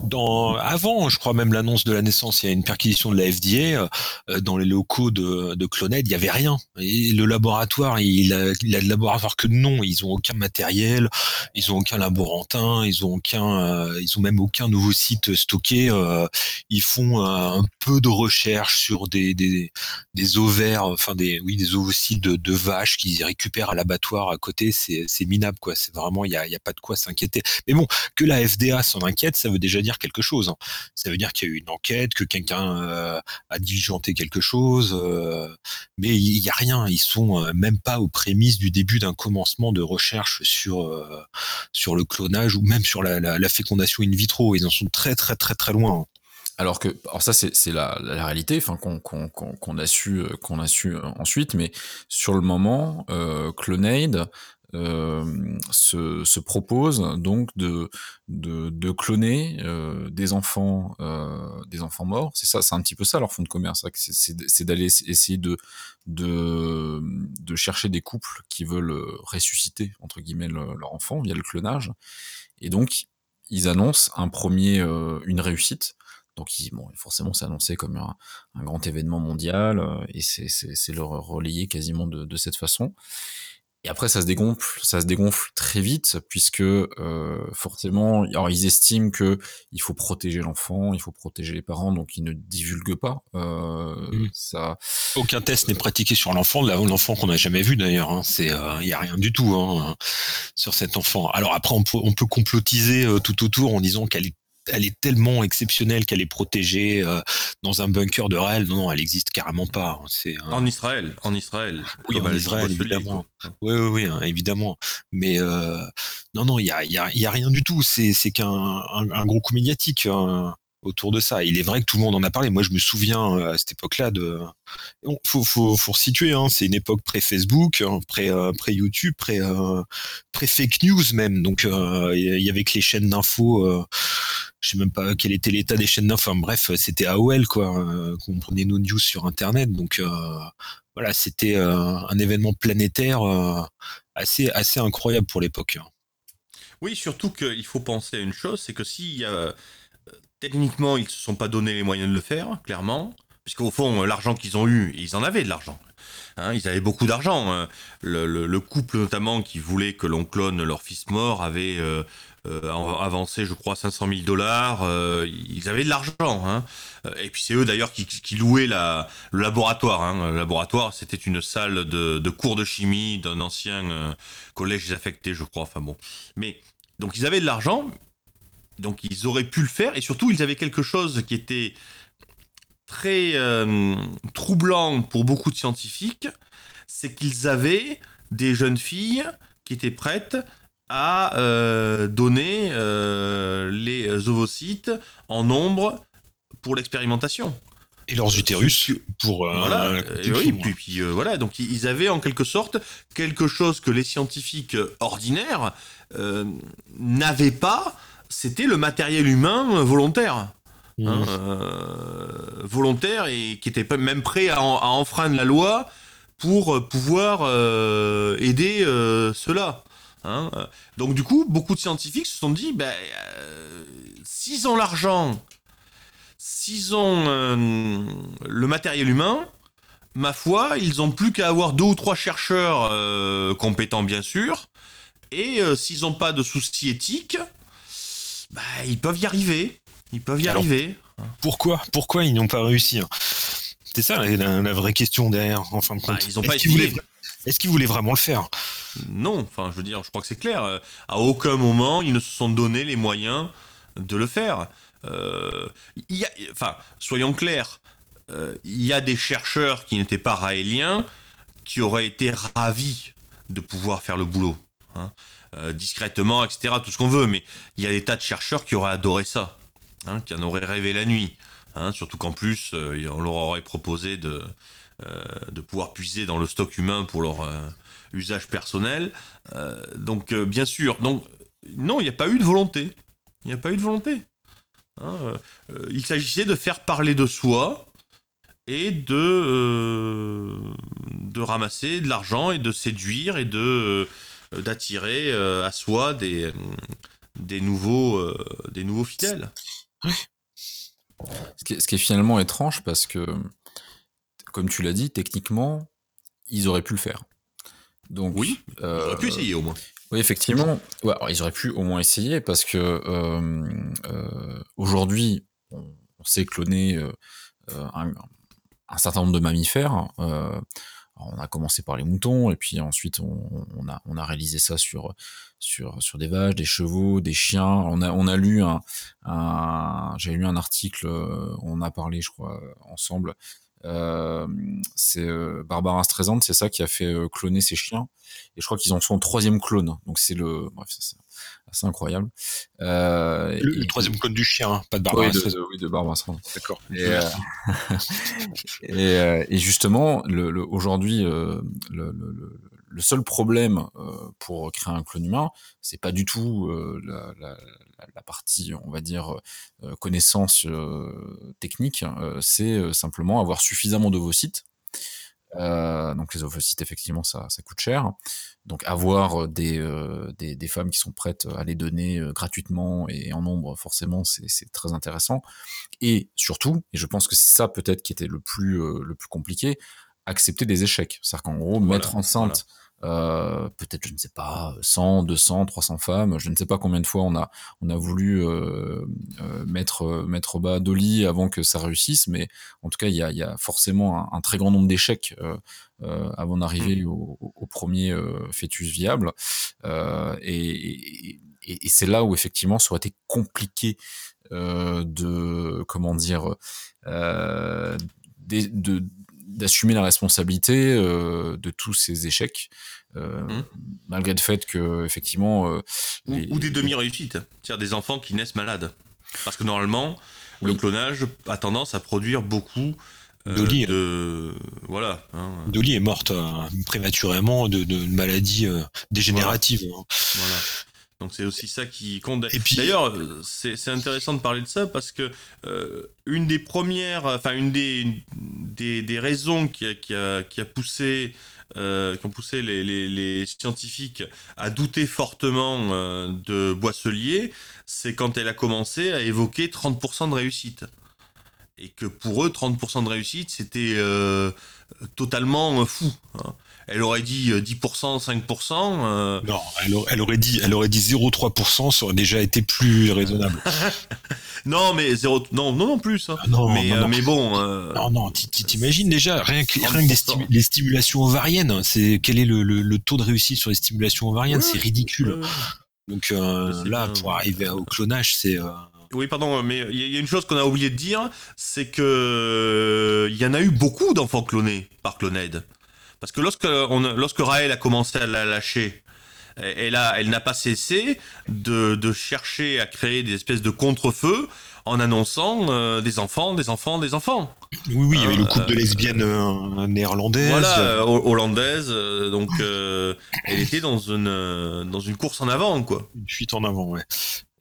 dans, avant, je crois même l'annonce de la naissance, il y a une perquisition de la FDA euh, dans les locaux de, de Cloned, il n'y avait rien. Le laboratoire, il a, il a laboratoire que nom. Ils ont aucun matériel, ils ont aucun laborantin, ils ont aucun, euh, ils ont même aucun nouveau site stocké. Euh, ils font un peu de recherche sur des, des, des ovaires, enfin des, oui, des ovocytes de, vaches qu'ils récupèrent à l'abattoir à côté. C'est, minable, quoi. C'est vraiment, il y a, a pas de quoi s'inquiéter. Mais bon, que la FDA s'en inquiète, ça veut déjà dire quelque chose. Hein. Ça veut dire qu'il y a eu une enquête, que quelqu'un euh, a diligenté quelque chose, euh, mais il n'y a rien. Ils sont euh, même pas aux prémices du début d'un commencement de recherche sur sur le clonage ou même sur la, fécondation in vitro. Ils en sont très très très très loin. Hein. Alors que, alors ça c'est la, réalité, enfin qu'on a su qu'on a su ensuite, mais sur le moment, Clonade se, se, propose donc de, de, de cloner euh, des enfants euh, des enfants morts. C'est ça, c'est un petit peu ça leur fond de commerce. C'est d'aller essayer de, de, de chercher des couples qui veulent ressusciter entre guillemets leur enfant via le clonage. Et donc ils annoncent un premier, une réussite. Donc bon, forcément, c'est annoncé comme un, grand événement mondial et c'est le relayer quasiment de, de cette façon. Et après, ça se dégonfle, ça se dégonfle très vite, puisque euh, forcément, alors ils estiment que il faut protéger l'enfant, il faut protéger les parents, donc ils ne divulguent pas. Euh, mmh. ça. Aucun test n'est pratiqué sur l'enfant, l'enfant qu'on n'a jamais vu d'ailleurs. Hein. C'est, euh, il y a rien du tout hein, sur cet enfant. Alors après, on peut, on peut complotiser euh, tout autour en disant qu'elle est elle est tellement exceptionnelle qu'elle est protégée euh, dans un bunker de Raël. Non, non, elle existe carrément pas. Hein. C'est en Israël, en Israël. Oui, en Israël, évidemment. Oui, oui, oui, hein, évidemment. Mais euh, non, non, il y a, y, a, y a, rien du tout. C'est qu'un un, gros coup médiatique. Hein autour de ça. Il est vrai que tout le monde en a parlé. Moi, je me souviens euh, à cette époque-là de. Bon, faut, faut. Hein. C'est une époque pré-Facebook, hein, euh, pré-YouTube, pré, euh, pré-fake news même. Donc, il y avait que les chaînes d'infos. je sais même pas quel était l'état des chaînes d'infos. Enfin, bref, c'était AOL quoi. qu'on prenait nos news sur Internet. Donc, voilà, c'était un événement planétaire assez assez incroyable pour l'époque. Hein. Oui, surtout qu'il faut penser à une chose, c'est que s'il y a Techniquement, ils ne se sont pas donné les moyens de le faire, clairement. Puisqu'au fond, l'argent qu'ils ont eu, ils en avaient de l'argent. Hein, ils avaient beaucoup d'argent. Hein. Le, couple notamment qui voulait que l'on clone leur fils mort avait euh, euh, avancé, je crois, 500 000 dollars. Euh, ils avaient de l'argent. Hein. Et puis c'est eux d'ailleurs qui, louaient le laboratoire. Le laboratoire, c'était une salle de, de, cours de chimie d'un ancien collège désaffecté, je crois. Enfin bon. Mais donc ils avaient de l'argent, donc ils auraient pu le faire, et surtout ils avaient quelque chose qui était très euh, troublant pour beaucoup de scientifiques, c'est qu'ils avaient des jeunes filles qui étaient prêtes à euh, donner euh, les ovocytes en nombre pour l'expérimentation. Et leurs utérus pour voilà, oui, puis, puis voilà. Donc ils avaient en quelque sorte quelque chose que les scientifiques ordinaires n'avaient pas c'était le matériel humain volontaire. Hein, mmh. euh, volontaire et qui était même prêt à, enfreindre la loi pour euh, pouvoir euh, aider cela. Hein. Donc du coup, beaucoup de scientifiques se sont dit, ben, s'ils ont l'argent, s'ils ont le matériel humain, ma foi, ils ont plus qu'à avoir deux ou trois chercheurs euh, compétents, bien sûr. Et euh, s'ils n'ont pas de soucis éthiques, bah, ils peuvent y arriver. Ils peuvent y Alors, arriver. Pourquoi Pourquoi ils n'ont pas réussi hein? C'est ça la, la- la vraie question derrière, en fin de Bah, compte. ils ont Est-ce pas qu'ils voulaient- essayé. Est-ce qu'ils voulaient vraiment le faire? Non, enfin, je veux dire, je crois que c'est clair. Euh, À aucun moment, ils ne se sont donné les moyens de le faire. Euh, y a, enfin, soyons clairs, euh, il y a des chercheurs qui n'étaient pas raéliens qui auraient été ravis de pouvoir faire le boulot. hein. Euh, discrètement, etc., tout ce qu'on veut, mais il y a des tas de chercheurs qui auraient adoré ça, hein, qui en auraient rêvé la nuit. hein, surtout qu'en plus, euh, on leur aurait proposé de, euh, de pouvoir puiser dans le stock humain pour leur usage personnel. Donc, bien sûr, donc, non, il n'y a pas eu de volonté. Il n'y a pas eu de volonté. Hein, il s'agissait de faire parler de soi et de, de ramasser de l'argent et de séduire et de d'attirer euh, à soi des, euh, des, nouveaux, euh, des nouveaux fidèles. Ce qui, est, ce qui est finalement étrange parce que, comme tu l'as dit, techniquement, ils auraient pu le faire. Donc, Oui, euh, J'aurais pu essayer au moins. Oui, effectivement. Ouais, alors, ils auraient pu au moins essayer parce que euh, euh, aujourd'hui, on, on sait cloner euh, euh, un, un certain nombre de mammifères. On a commencé par les moutons et puis ensuite on, a, réalisé ça sur, des vaches, des chevaux, des chiens. On a, lu un, un j'ai lu un article, euh, on a parlé, je crois, ensemble. Euh, c'est euh, Barbara Streisand, c'est ça qui a fait euh, cloner ses chiens. Et je crois qu'ils en sont troisième clone. Donc c'est le, bref, c'est assez incroyable. Euh, Le, et- le troisième clone du chien, hein, pas de Barbara oui, de, oui, de Barbara Streisand. D'accord. Et, euh, et, et justement, le, le- aujourd'hui, euh, le, le- seul problème euh, pour créer un clone humain, c'est pas du tout euh, la, partie, on va dire, euh, connaissance technique, euh, c'est simplement avoir suffisamment d'ovocytes. Donc les ovocytes, effectivement, ça, ça coûte cher. Donc avoir des, des, femmes qui sont prêtes à les donner gratuitement et en nombre, forcément, c'est très intéressant. Et surtout, et je pense que c'est ça peut-être qui était le plus, le plus compliqué, accepter des échecs. C'est-à-dire qu'en gros, Voilà, mettre enceinte, euh, peut-être, je ne sais pas, 100, 200, 300 femmes, je ne sais pas combien de fois on a, on a voulu euh, euh, mettre, mettre au bas Dolly avant que ça réussisse, mais en tout cas, il y a, y a forcément un, un très grand nombre d'échecs avant d'arriver au, au- au premier fœtus viable. Et et, et- et c'est là où effectivement ça aurait été compliqué de comment dire de d'assumer la responsabilité euh, de tous ces échecs euh, Mhm. malgré le fait que effectivement euh, Ou, les- ou des demi-réussites, c'est-à-dire des enfants qui naissent malades. Parce que normalement, le clonage a tendance à produire beaucoup euh, Dolly. de... Voilà. hein, Dolly est morte prématurément de, de maladies euh, dégénératives. hein. voilà. Donc c'est aussi ça qui compte. Et puis- D'ailleurs, euh, c'est c'est intéressant de parler de ça parce que euh, une des premières, enfin une des, une des, des raisons qui a, qui a, qui a poussé, euh, qui ont poussé les, les, les scientifiques à douter fortement euh, de Boisselier, c'est quand elle a commencé à évoquer 30% de réussite. Et que pour eux, 30% de réussite, c'était euh, totalement fou. hein. Elle aurait dit euh, 10%, 5%. euh, Non, elle, aurait- elle aurait dit, elle aurait dit 0,3%, ça aurait déjà été plus raisonnable. Non, mais zéro. Non, non, non plus. hein. Ah non, mais, non, euh, non. mais bon. euh, Non, non, t'imagines déjà, rien que, rien que des 30%. stimu- les stimulations ovariennes, c'est quel est le, le- le taux de réussite sur les stimulations ovariennes? Ouais, C'est ridicule. euh, Donc euh, là, bien, pour arriver au clonage, c'est euh, Oui, pardon, mais il y, a- une chose qu'on a oublié de dire, c'est que euh, il y en a eu beaucoup d'enfants clonés par Cloned. Parce que lorsque, on, lorsque Raël a commencé à la lâcher, elle, a, elle n'a pas cessé de, de chercher à créer des espèces de contre-feux en annonçant euh, des enfants, des enfants, des enfants. oui, oui, il y avait le couple de Euh, lesbiennes euh, néerlandaises. Voilà, euh, ho- hollandaise, euh, donc euh, elle était dans une, euh, dans une course en avant, quoi. Une fuite en avant, ouais.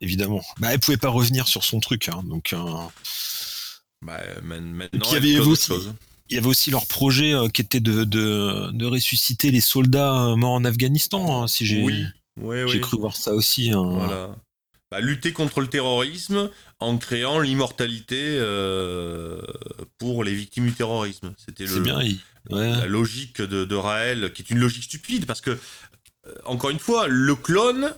Évidemment. Bah, elle pouvait pas revenir sur son truc, hein, donc. euh, Bah, maintenant, il y avait aussi- chose. Il y avait aussi leur projet euh, qui était de, de, de ressusciter les soldats euh, morts en Afghanistan, hein, si j'ai Oui, cru voir ça aussi. hein. Voilà. bah, lutter contre le terrorisme en créant l'immortalité pour les victimes du terrorisme. C'était le, bien, la logique de, de, Raël, qui est une logique stupide, parce que, encore une fois, le clone,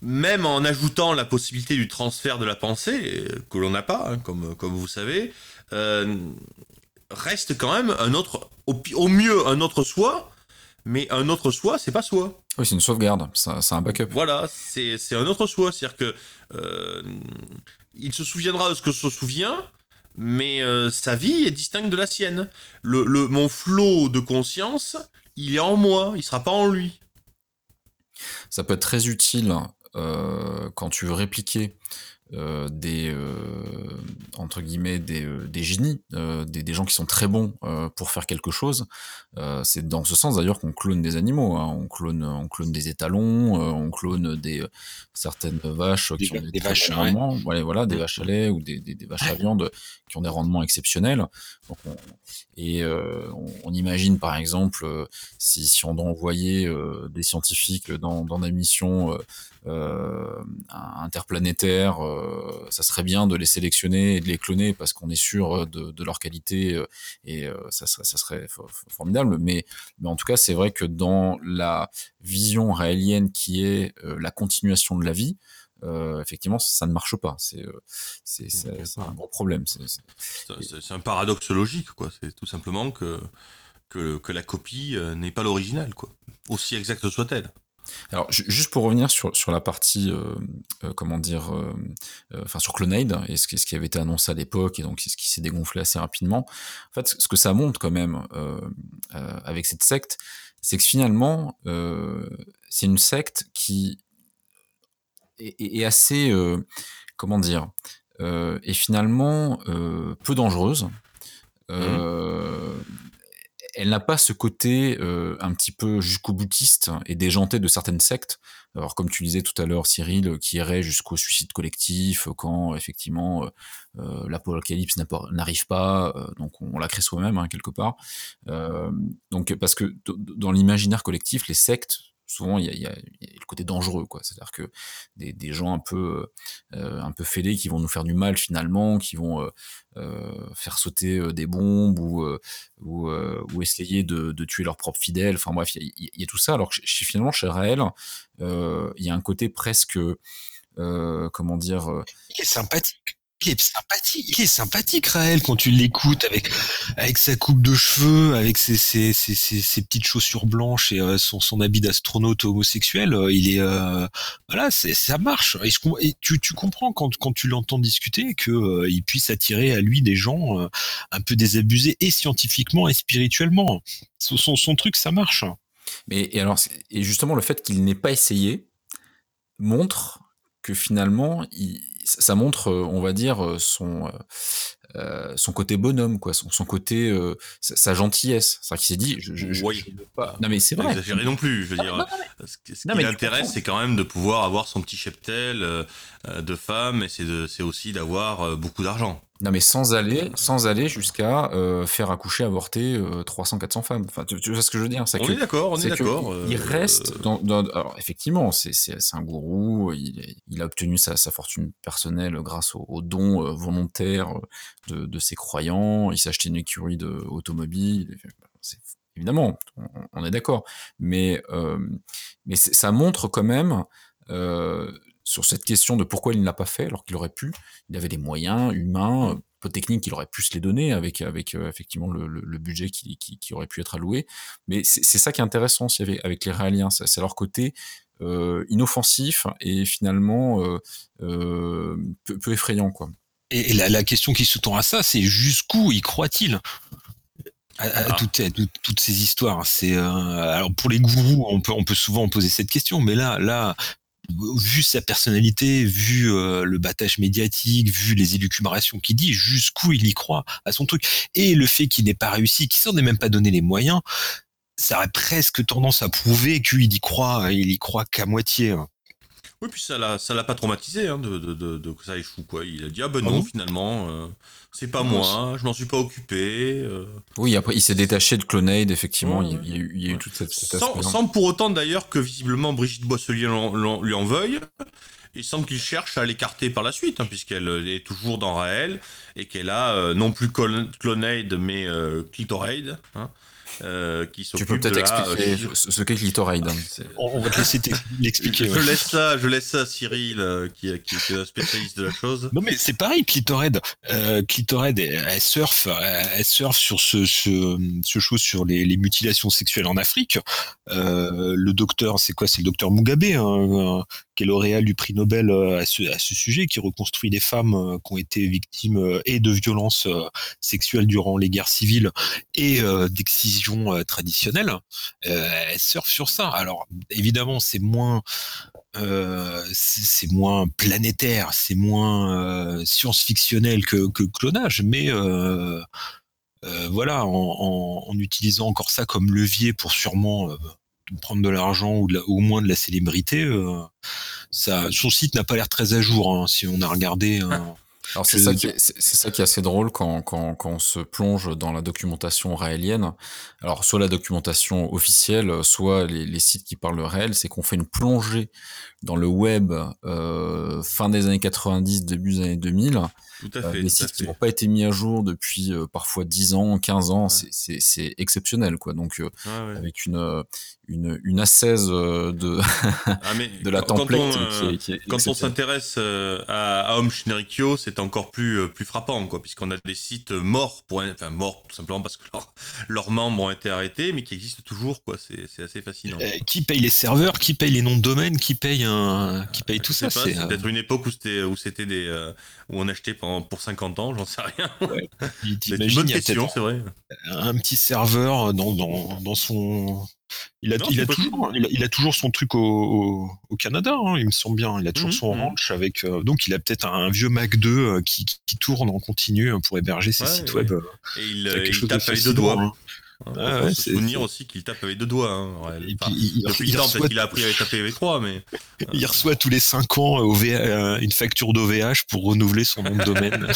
même en ajoutant la possibilité du transfert de la pensée, que l'on n'a pas, hein, comme, comme vous savez, reste quand même un autre, au, mieux un autre soi, mais un autre soi, c'est pas soi. Oui, c'est une sauvegarde, c'est un backup. Voilà, c'est un autre soi, c'est-à-dire que euh, il se souviendra de ce que se souvient, mais euh, sa vie est distincte de la sienne. Le, mon flot de conscience, il est en moi, il sera pas en lui. Ça peut être très utile euh, quand tu veux répliquer euh, des euh, entre guillemets des, euh, des génies, des, des, gens qui sont très bons pour faire quelque chose. c'est dans ce sens d'ailleurs qu'on clone des animaux. Hein. On clone, on clone des étalons, on clone des certaines vaches des, qui ont des, vaches, rendements, voilà, voilà, des vaches à lait ou des, des, vaches à viande qui ont des rendements exceptionnels. Donc on, et on, on, imagine par exemple si, si on doit envoyer des scientifiques dans, dans des missions interplanétaires, euh, ça serait bien de les sélectionner et de les cloner parce qu'on est sûr euh, de, de, leur qualité et ça serait, ça serait formidable. Mais, mais en tout cas, c'est vrai que dans la vision raélienne qui est la continuation de la vie, euh, effectivement, ça ne marche pas. C'est euh, c'est un gros problème. C'est un paradoxe logique, quoi. C'est tout simplement que, que, que la copie n'est pas l'original, quoi. Aussi exacte soit-elle. Alors, juste pour revenir sur, sur la partie, euh, euh, comment dire, euh, enfin sur Clonade et ce, ce, qui avait été annoncé à l'époque et donc ce qui s'est dégonflé assez rapidement. En fait, ce que ça montre quand même avec cette secte, c'est que finalement, c'est une secte qui est, est assez, comment dire, est finalement peu dangereuse. Mmh elle n'a pas ce côté euh, un petit peu jusqu'au boutiste et déjanté de certaines sectes. Alors comme tu disais tout à l'heure, Cyril, qui irait jusqu'au suicide collectif quand effectivement euh, euh l'apocalypse n'arrive pas, euh, donc on, la crée soi-même hein, quelque part. Euh, donc parce que dans l'imaginaire collectif, les sectes souvent il y, a, le côté dangereux quoi. C'est à dire que des, gens un peu euh, un peu fêlés qui vont nous faire du mal finalement qui vont euh, euh faire sauter euh, des bombes ou euh, essayer de, tuer leurs propres fidèles. Enfin bref il y, a tout ça. Alors que finalement chez Raël il y a un côté presque comment dire est sympathique il est sympathique, il est sympathique Raël quand tu l'écoutes avec avec sa coupe de cheveux, avec ses ses, ses, ses, petites chaussures blanches et euh, son, son habit d'astronaute homosexuel, euh, il est euh, voilà, c'est ça marche. Et, tu, tu comprends quand quand tu l'entends discuter que il puisse attirer à lui des gens un peu désabusés et scientifiquement et spirituellement. Son son truc ça marche. Mais et alors et justement le fait qu'il n'ait pas essayé montre que finalement il ça montre, euh, on va dire, euh, son euh, son côté bonhomme, quoi, son, son côté, euh, sa, gentillesse. C'est-à-dire qu'il s'est dit, je, je, oui. je, pas. Non mais c'est vrai. Exagéré non plus. Je veux dire, non, mais... ce, ce qui l'intéresse, c'est quand même de pouvoir avoir son petit cheptel euh, de femmes, et c'est aussi d'avoir beaucoup d'argent. Non mais sans aller, sans aller jusqu'à euh, faire accoucher, avorter euh, 300-400 femmes. Enfin, tu, tu, vois ce que je veux dire? On que, est d'accord, on est, est d'accord. Il, il reste dans, dans, alors effectivement, c'est un gourou. Il, il, a obtenu sa, sa fortune personnelle grâce aux, aux dons euh, volontaires de, de, ses croyants. Il s'est acheté une écurie de automobile. Évidemment, on, on est d'accord. Mais euh, mais ça montre quand même. Euh, sur cette question de pourquoi il ne l'a pas fait alors qu'il aurait pu. Il avait des moyens humains, un peu techniques, il aurait pu se les donner avec, avec euh, effectivement le, le, le budget qui, qui, qui, aurait pu être alloué. Mais c'est ça qui est intéressant aussi avec, avec les Raéliens, c'est leur côté euh, inoffensif et finalement euh, euh, peu, peu, effrayant. Quoi. Et la, la question qui se tend à ça, c'est jusqu'où y croit-il? À, à, ah. toutes, à, toutes, ces histoires. C'est euh, alors pour les gourous, on peut on peut souvent poser cette question, mais là là vu sa personnalité, vu euh, le battage médiatique, vu les élucubrations qu'il dit, jusqu'où il y croit à son truc, et le fait qu'il n'ait pas réussi, qu'il s'en ait même pas donné les moyens, ça aurait presque tendance à prouver qu'il y croit, il y croit qu'à moitié. Hein. Oui, puis ça l'a, ça l'a pas traumatisé hein, de, de, de, de, que ça échoue quoi. Il a dit ah ben Ah non bon? finalement euh, c'est pas moi, je m'en suis pas occupé. euh. Oui, après, il s'est détaché de Clonaid, effectivement. Ouais, il, y a eu, il y a eu ouais. toute cette, cet sans, pour autant d'ailleurs que visiblement Brigitte Boisselier lui en veuille. Il semble qu'il cherche à l'écarter par la suite, hein, puisqu'elle euh, est toujours dans Raël et qu'elle a euh, non plus Clon- Clonaid mais euh, Clitoraid, hein, euh, qui Tu peux s'occupe de peut-être euh, expliquer chirurgie. ce qu'est Clitoraid. hein. C'est- On, va te laisser l'expliquer. Je ouais. laisse ça, je laisse ça à Cyril, euh, qui, est un spécialiste de la chose. Non mais c'est pareil, Clitored. Euh, Clitored, elle, elle surfe, elle, elle surfe sur ce, ce, ce chose sur les, les mutilations sexuelles en Afrique. Euh, le docteur, c'est quoi? C'est le docteur Mugabe, hein, euh, qui est lauréat du prix Nobel euh, à ce, à ce sujet, qui reconstruit des femmes euh, qui ont été victimes euh, et de violences euh, sexuelles durant les guerres civiles et euh, euh, traditionnelles. Euh, elle surfe sur ça. Alors évidemment, c'est moins euh, c'est moins planétaire, c'est moins science-fictionnel que, que clonage, mais voilà, en, utilisant encore ça comme levier pour sûrement prendre de l'argent ou, la- au moins de la célébrité, ça, son site n'a pas l'air très à jour. hein, si on a regardé, hein. Alors c'est ça, qui est, c'est c'est ça qui est assez drôle quand, quand, quand on se plonge dans la documentation raélienne. Alors soit la documentation officielle, soit les, les sites qui parlent réel, c'est qu'on fait une plongée dans le web euh, fin des années 90, début des années 2000. Tout à Euh, fait. tout à sites qui n'ont pas été mis à jour depuis euh, parfois 10 ans, 15 ans, Ouais. c'est- c'est c'est exceptionnel quoi. Donc euh, Ouais, avec une, une, une assaise de, Ah, mais de la template on, qui est, qui est Quand on s'intéresse à, à Om Shinrikyo, c'est encore plus, plus frappant, quoi, puisqu'on a des sites morts, pour, enfin morts tout simplement parce que leurs leurs membres ont été arrêtés, mais qui existent toujours, quoi. C'est c'est assez fascinant. Euh, qui paye les serveurs, qui paye les noms de domaine, qui paye un, qui paye tout ça. C'est euh, peut-être une époque où c'était où c'était des euh, où on achetait pendant, pour 50 ans, j'en sais rien. C'est une bonne il y a question, c'est vrai. un petit serveur dans, dans, dans son. Il a, Non, il, c'est a possible. toujours, il, a, il a toujours son truc au, au, au Canada, hein, il me semble bien. Il a toujours Mhm, son mhm. ranch avec. euh, donc il a peut-être un, vieux Mac 2 euh, qui, tourne en continu pour héberger ses Ouais, sites ouais. web. Et il, il tape avec deux doigts. hein. Hein, Ah faut ouais, se souvenir aussi qu'il tape avec deux doigts. Hein, ouais. Et Enfin, puis il, depuis il temps, reçoit, peut-être qu'il a appris à taper avec trois, mais il reçoit tous les 5 ans au V- euh, une facture d'OVH pour renouveler son nom de domaine.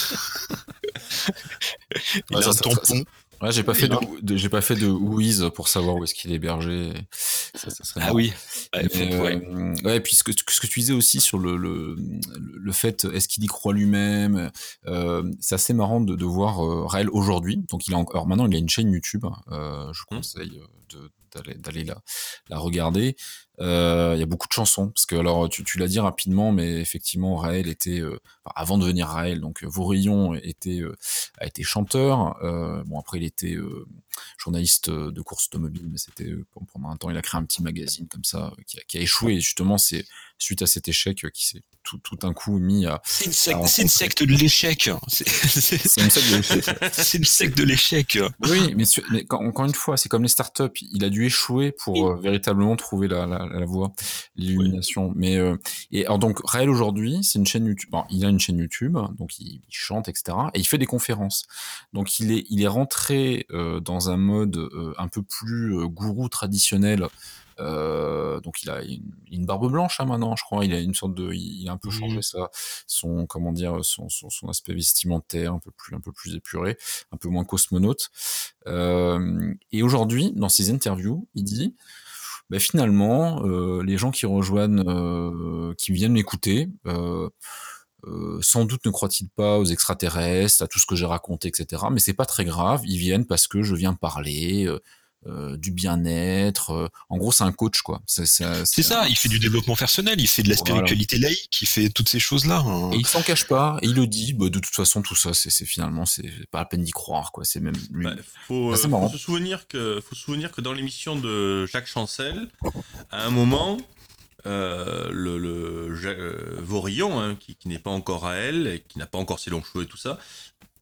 il Ouais, a ça, un ça, tampon. Ouais, j'ai pas fait de, j'ai pas fait de Whois pour savoir où est-ce qu'il est hébergé. Ça, ça serait Ah marrant. oui. Ouais, Mais, euh, ouais, puis ce que, ce que tu disais aussi sur le, le, le fait, est-ce qu'il y croit lui-même euh, C'est assez marrant de, de voir euh, Raël aujourd'hui. Donc, il a encore, alors maintenant, il a une chaîne YouTube. Euh, je Hmm. conseille euh, d'aller la, la regarder. Euh, Il y a beaucoup de chansons parce que alors tu, tu l'as dit rapidement, mais effectivement Raël était euh, avant de devenir Raël, donc euh, Vaurillon était a été chanteur. Bon après il était journaliste de course automobile, mais c'était pendant un temps il a créé un petit magazine comme ça qui a, qui a échoué. Et justement c'est suite à cet échec qui s'est tout, tout d'un coup mis à C'est une, secte- une de l'échec. C'est- une secte de l'échec. c'est une secte de l'échec. Oui, mais, quand- encore une fois, c'est comme les startups. Il a dû échouer pour euh, véritablement trouver la, la, la voie, l'illumination. Mais euh, et alors donc Raël aujourd'hui, c'est une chaîne YouTube. Bon, il a une chaîne YouTube, donc il, il chante, etc. Et il fait des conférences. Donc il est il est rentré euh, dans un mode euh, un peu plus gourou traditionnel. Euh, donc il a une, une barbe blanche hein, maintenant, je crois. Il a une sorte de, il a un peu changé ça, son comment dire, son, son, son aspect vestimentaire, un peu plus un peu plus épuré, un peu moins cosmonaute. Euh, et aujourd'hui, dans ses interviews, il dit, bah, finalement, euh, les gens qui rejoignent, euh, qui viennent m'écouter, euh, euh, sans doute ne croient-ils pas aux extraterrestres, à tout ce que j'ai raconté, etc. Mais c'est pas très grave, ils viennent parce que je viens parler euh, euh, du bien-être. euh, en gros, c'est un coach, quoi. C'est ça, il fait du développement personnel, il fait de la Voilà. spiritualité laïque, il fait toutes ces choses-là. hein. Et il s'en cache pas, et il le dit. Bah, de toute façon, tout ça, c'est finalement, c'est pas la peine d'y croire, quoi. C'est même lui. Bah, faut, Ah, c'est euh, marrant. faut se souvenir que, faut se souvenir que dans l'émission de Jacques Chancel, à un moment, euh, le, le euh, Vaurillon, hein, qui, qui n'est pas encore à elle, et qui n'a pas encore ses longs cheveux et tout ça,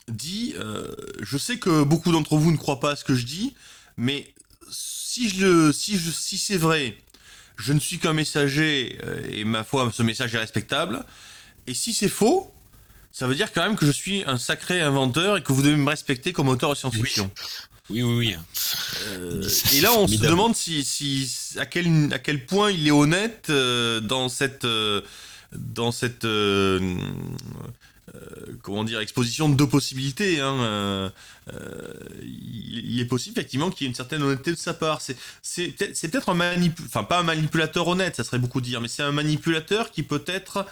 dit euh, Je sais que beaucoup d'entre vous ne croient pas à ce que je dis, mais si, je le, si, je, si c'est vrai, je ne suis qu'un messager, euh, et ma foi, ce message est respectable, et si c'est faux, ça veut dire quand même que je suis un sacré inventeur et que vous devez me respecter comme auteur de science-fiction. Oui, oui, oui. Euh, et là, on se demande si, si, à, quel, à quel point il est honnête euh, dans cette, euh, dans cette comment dire, exposition de deux possibilités. Hein, il, est possible effectivement qu'il y ait une certaine honnêteté de sa part. C'est peut-être un manipulateur, enfin pas un manipulateur honnête, ça serait beaucoup dire, mais c'est un manipulateur qui peut-être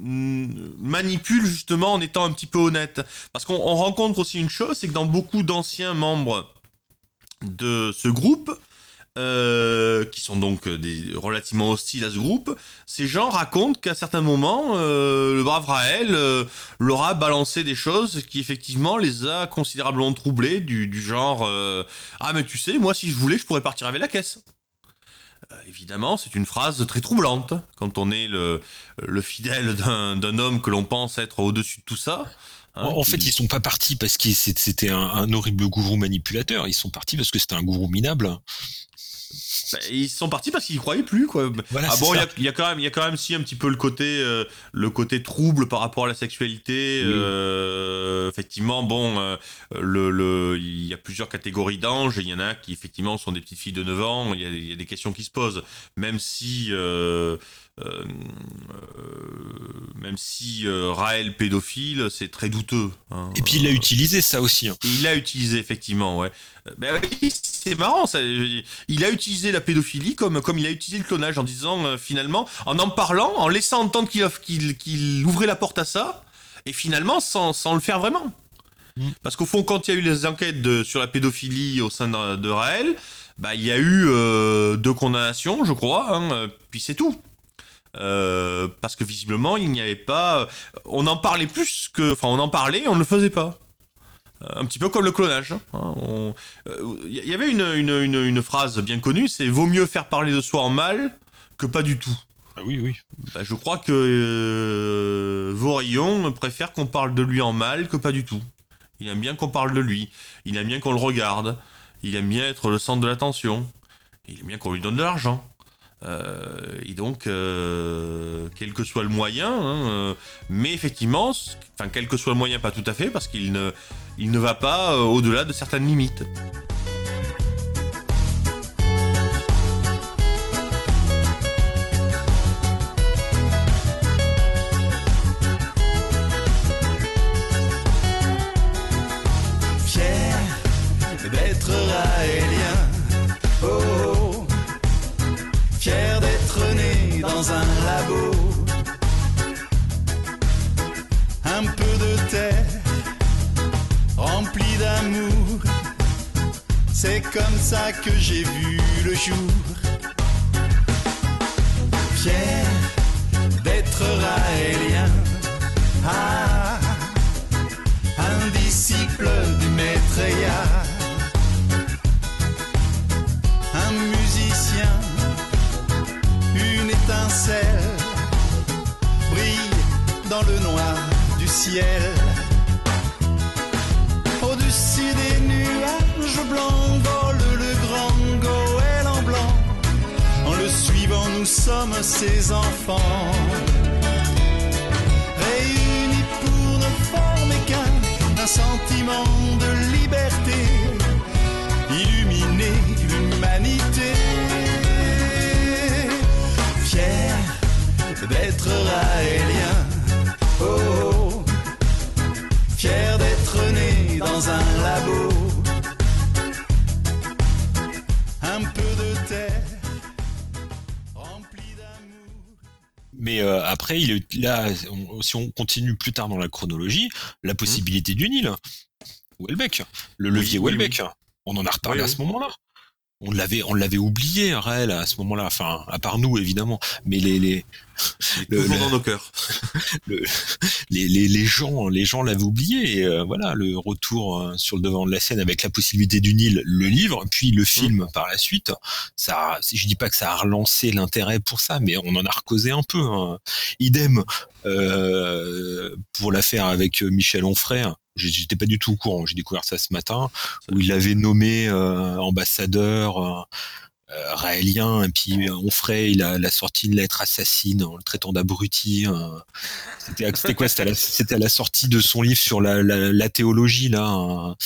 manipule justement en étant un petit peu honnête. Parce qu'on rencontre aussi une chose, c'est que dans beaucoup d'anciens membres de ce groupe, euh, qui sont donc des, relativement hostiles à ce groupe, ces gens racontent qu'à certains moments, euh, le brave Raël euh, leur a balancé des choses qui effectivement les a considérablement troublés, du, du genre Ah mais tu sais, moi si je voulais, je pourrais partir avec la caisse. Évidemment, c'est une phrase très troublante quand on est le, fidèle d'un homme que l'on pense être au-dessus de tout ça. Hein, en fait, ils sont pas partis parce que c'était un, horrible gourou manipulateur. Ils sont partis parce que c'était un gourou minable. Bah, ils sont partis parce qu'ils croyaient plus quoi. ah bon, il y, a quand même, il y a quand même si un petit peu le côté, euh, le côté trouble par rapport à la sexualité. Euh, effectivement, bon, euh, le, le, il y a plusieurs catégories d'anges. Il y en a qui effectivement sont des petites filles de 9 ans. Il y a, il y a des questions qui se posent, même si euh, euh, même si euh, Raël pédophile, c'est très douteux. Hein. Et puis il a utilisé ça aussi. Hein. Il l'a utilisé effectivement, ouais. Ben c'est marrant, ça. il a utilisé la pédophilie comme comme il a utilisé le clonage en disant finalement, en en parlant, en laissant entendre qu'il ouvrait la porte à ça, et finalement sans, sans le faire vraiment. Mm. Parce qu'au fond, quand il y a eu les enquêtes de, sur la pédophilie au sein de, Raël, bah, il y a eu deux condamnations, je crois, hein, puis c'est tout. Euh, parce que visiblement il n'y avait pas. On en parlait plus que. Enfin, on en parlait, on ne le faisait pas. Euh, un petit peu comme le clonage. Il hein. euh, y avait une, une, une, phrase bien connue, c'est vaut mieux faire parler de soi en mal que pas du tout. Ah oui, oui. Bah, je crois que euh, Vorillon préfère qu'on parle de lui en mal que pas du tout. Il aime bien qu'on parle de lui. Il aime bien qu'on le regarde. Il aime bien être le centre de l'attention. Il aime bien qu'on lui donne de l'argent. Euh, et donc, euh, quel que soit le moyen, hein, euh, mais effectivement, enfin quel que soit le moyen, pas tout à fait, parce qu'il ne, il ne va pas au-delà de certaines limites. C'est comme ça que j'ai vu le jour. Fier d'être raélien. Ah, un disciple du maître Un musicien, une étincelle brille dans le noir du ciel. Nuages blancs nous sommes ses enfants. Réunis pour ne former qu'un sentiment de liberté, illuminer l'humanité. Fier d'être raélien, oh, fier d'être né dans un labo. Mais euh, après, il est là, si on continue plus tard dans la chronologie, la possibilité du Nil. Welbeck, le levier Welbeck. On en a reparlé à ce moment-là on l'avait on l'avait oublié Raël à ce moment-là enfin à part nous évidemment. Mais les les dans nos cœurs. les, les, les gens les gens l'avaient oublié. Et euh, voilà le retour euh, sur le devant de la scène avec la possibilité du Nil le livre puis le film mmh. par la suite. Ça je dis pas que ça a relancé l'intérêt pour ça mais on en a recausé un peu hein. idem euh, pour l'affaire avec Michel Onfray j'étais pas du tout au courant. J'ai découvert ça ce matin où il avait nommé euh, ambassadeur euh, euh, raélien et puis Onfray il a, sorti une lettre assassine en le traitant d'abruti. C'était quoi? C'était à, la sortie de son livre sur la, théologie là. Hein.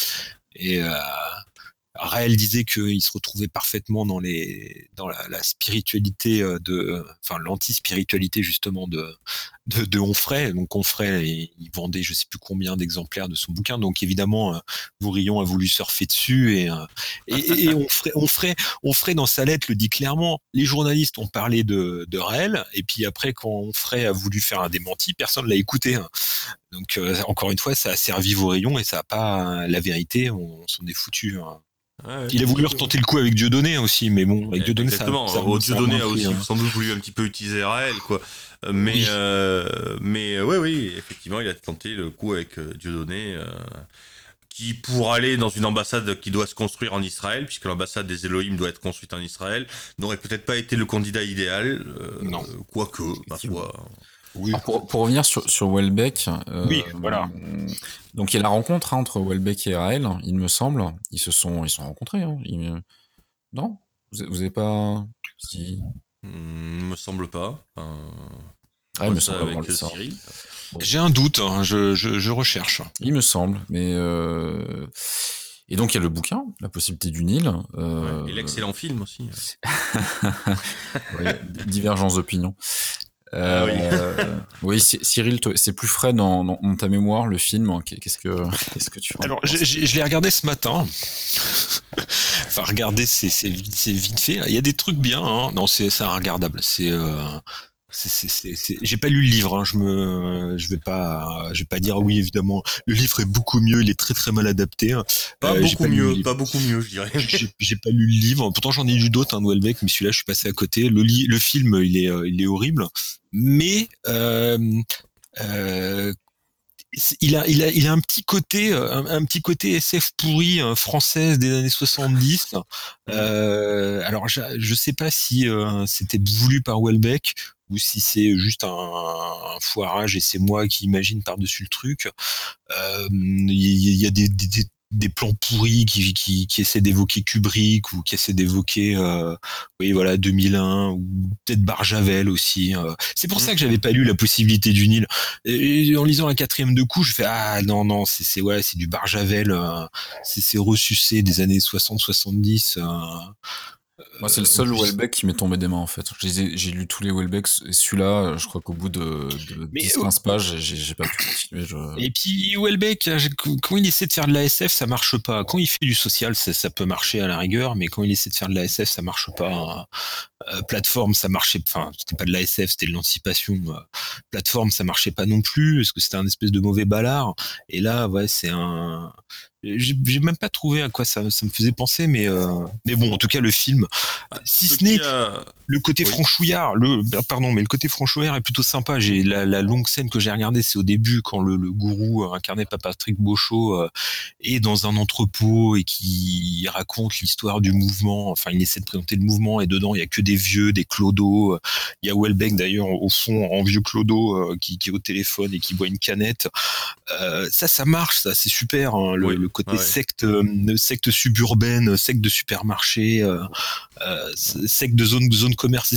et Raël disait qu'il se retrouvait parfaitement dans les dans la, spiritualité euh, de enfin l'anti-spiritualité justement de de, de Onfray. Donc Onfray il vendait je sais plus combien d'exemplaires de son bouquin. Donc évidemment euh, Bourillon a voulu surfer dessus et euh, et, et Onfray, Onfray Onfray dans sa lettre le dit clairement. Les journalistes ont parlé de de Raël et puis après quand Onfray a voulu faire un démenti, personne l'a écouté. hein. Donc encore une fois, ça a servi Vaurillon et ça a pas la vérité. On s'en est foutu. hein. Ouais. Il a voulu retenter le coup avec Dieudonné aussi, mais bon, avec Dieudonné, ça, Exactement. ça, Oh, ça a Dieudonné a aussi hein. sans doute voulu un petit peu utiliser Raël, quoi. Euh, Mais, Oui. euh, mais euh, ouais, oui, effectivement, il a tenté le coup avec euh, Dieudonné, euh, qui pour aller dans une ambassade qui doit se construire en Israël, puisque l'ambassade des Elohim doit être construite en Israël, n'aurait peut-être pas été le candidat idéal. euh, Non. Quoique, Effectivement. Foi. Oui. Alors, pour, pour revenir sur, sur Welbeck, euh, Oui, voilà. Donc il y a la rencontre hein, entre Welbeck et Raël, il me semble. Ils se sont, ils sont rencontrés. Hein. Ils- Non, vous, vous avez pas. Si. Hmm, me semble pas. Ah, il me ça semble avoir avec lu ça. Cyril. J'ai un doute, hein, je, je, je recherche. Il me semble, mais euh... et donc il y a le bouquin, la possibilité du Nil. Euh... Ouais, Et l'excellent film aussi. ouais, divergence d'opinion. Ah oui. Euh, oui, Cy- Cyril, c'est plus frais dans, dans- dans ta mémoire le film. Qu'est-ce que, qu'est-ce que tu en Alors, je, je- je l'ai regardé ce matin. enfin, regarder, c'est c'est vite, c'est vite fait. Il y a des trucs bien. Hein. Non, c'est c'est regardable. C'est euh, J'ai pas lu le livre. Hein. Je me, je vais pas, je vais pas dire oui évidemment. Le livre est beaucoup mieux. Il est très très mal adapté. hein. Pas Euh, beaucoup mieux, pas beaucoup mieux, je dirais. J'ai pas lu le livre. Pourtant, j'en ai lu d'autres, un Welbeck, mais celui-là, je suis passé à côté. Le, li- le film, il est, euh, il est horrible, mais euh, euh, il a, il a, il a un petit côté, euh, un, un petit côté SF pourri euh, française des années 70. Euh, alors, je, je sais pas si euh, c'était voulu par Welbeck ou si c'est juste un, un foirage et c'est moi qui imagine par-dessus le truc. Euh, Il y, il y a des, des, des- plans pourris qui, qui, qui essaient d'évoquer Kubrick ou qui essaient d'évoquer, euh, oui, voilà, 2001 ou peut-être Barjavel aussi. euh. C'est pour ça que j'avais pas lu la possibilité du Nil. Et en lisant la quatrième de coup, je fais ah non non, c'est c'est ouais, c'est du Barjavel, euh, c'est c'est ressucé des années 60-70. Moi, c'est le seul en plus- Welbeck qui m'est tombé des mains en fait. J'ai lu tous les Welbecks et celui-là, je crois qu'au bout de, de Mais, 10-15 pages, j'ai pas pu continuer. Je... Et puis Welbeck, euh, quand il essaie de faire de la SF, ça marche pas. Quand il fait du social, ça, ça peut marcher à la rigueur, mais quand il essaie de faire de la SF, ça marche pas. Euh, plateforme, ça marchait. Enfin, c'était pas de la SF, c'était de l'anticipation. Euh, plateforme, ça marchait pas non plus, parce que c'était un espèce de mauvais ballard. Et là, ouais, c'est un. J'ai même pas trouvé à quoi ça, ça me faisait penser, mais euh, mais bon, en tout cas, le film, si Ce n'est a- le côté Oui. franchouillard, le bah, pardon, mais le côté franchouillard est plutôt sympa. J'ai la, la longue scène que j'ai regardée, c'est au début quand le, le gourou euh, incarné par Patrick Beauchot euh, est dans un entrepôt et qui raconte l'histoire du mouvement. Enfin, il essaie de présenter le mouvement et dedans il y a que des vieux, des clodos. euh, Il y a Welbeck d'ailleurs au fond en vieux clodo euh, qui, qui est au téléphone et qui boit une canette. Euh, ça, ça marche, ça, c'est super. hein, le, Oui. le côté Ouais, secte, euh, secte suburbaine, secte de supermarché. euh, euh, secte de zone de zone commerce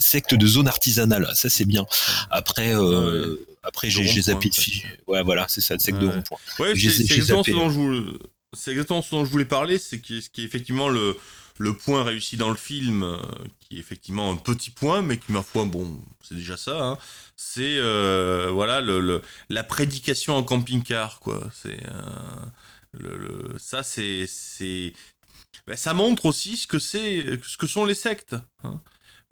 secte de zone artisanale ça c'est bien après euh, après j'ai De zappé de quoi. fi- ouais voilà c'est ça secte de Ouais. rond-point Ouais, c'est c'est exactement, ce dont je voulais- c'est exactement ce dont je voulais parler, c'est qui, ce qui est effectivement le, le point réussi dans le film, euh, qui est effectivement un petit point, mais qui, ma foi, bon, c'est déjà ça, hein, c'est euh, voilà, le, le- la prédication en camping-car, quoi. C'est, euh, ça, c'est. ben, ça montre aussi ce que, c'est, ce que sont les sectes. hein.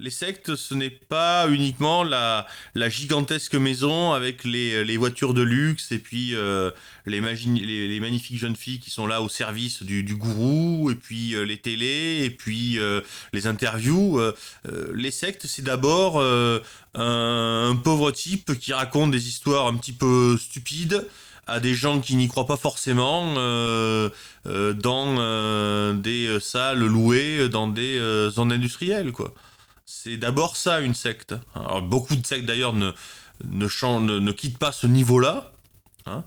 Les sectes, ce n'est pas uniquement la, gigantesque maison avec les, voitures de luxe et puis euh, les, magnifiques jeunes filles qui sont là au service du, gourou, et puis euh, les télés, et puis euh, les interviews. les sectes, c'est d'abord un pauvre type qui raconte des histoires un petit peu stupides à des gens qui n'y croient pas forcément euh, euh, dans euh, des salles louées dans des zones industrielles, quoi. C'est d'abord ça une secte. Beaucoup de sectes d'ailleurs ne ne, ne, ne quittent pas ce niveau-là, hein.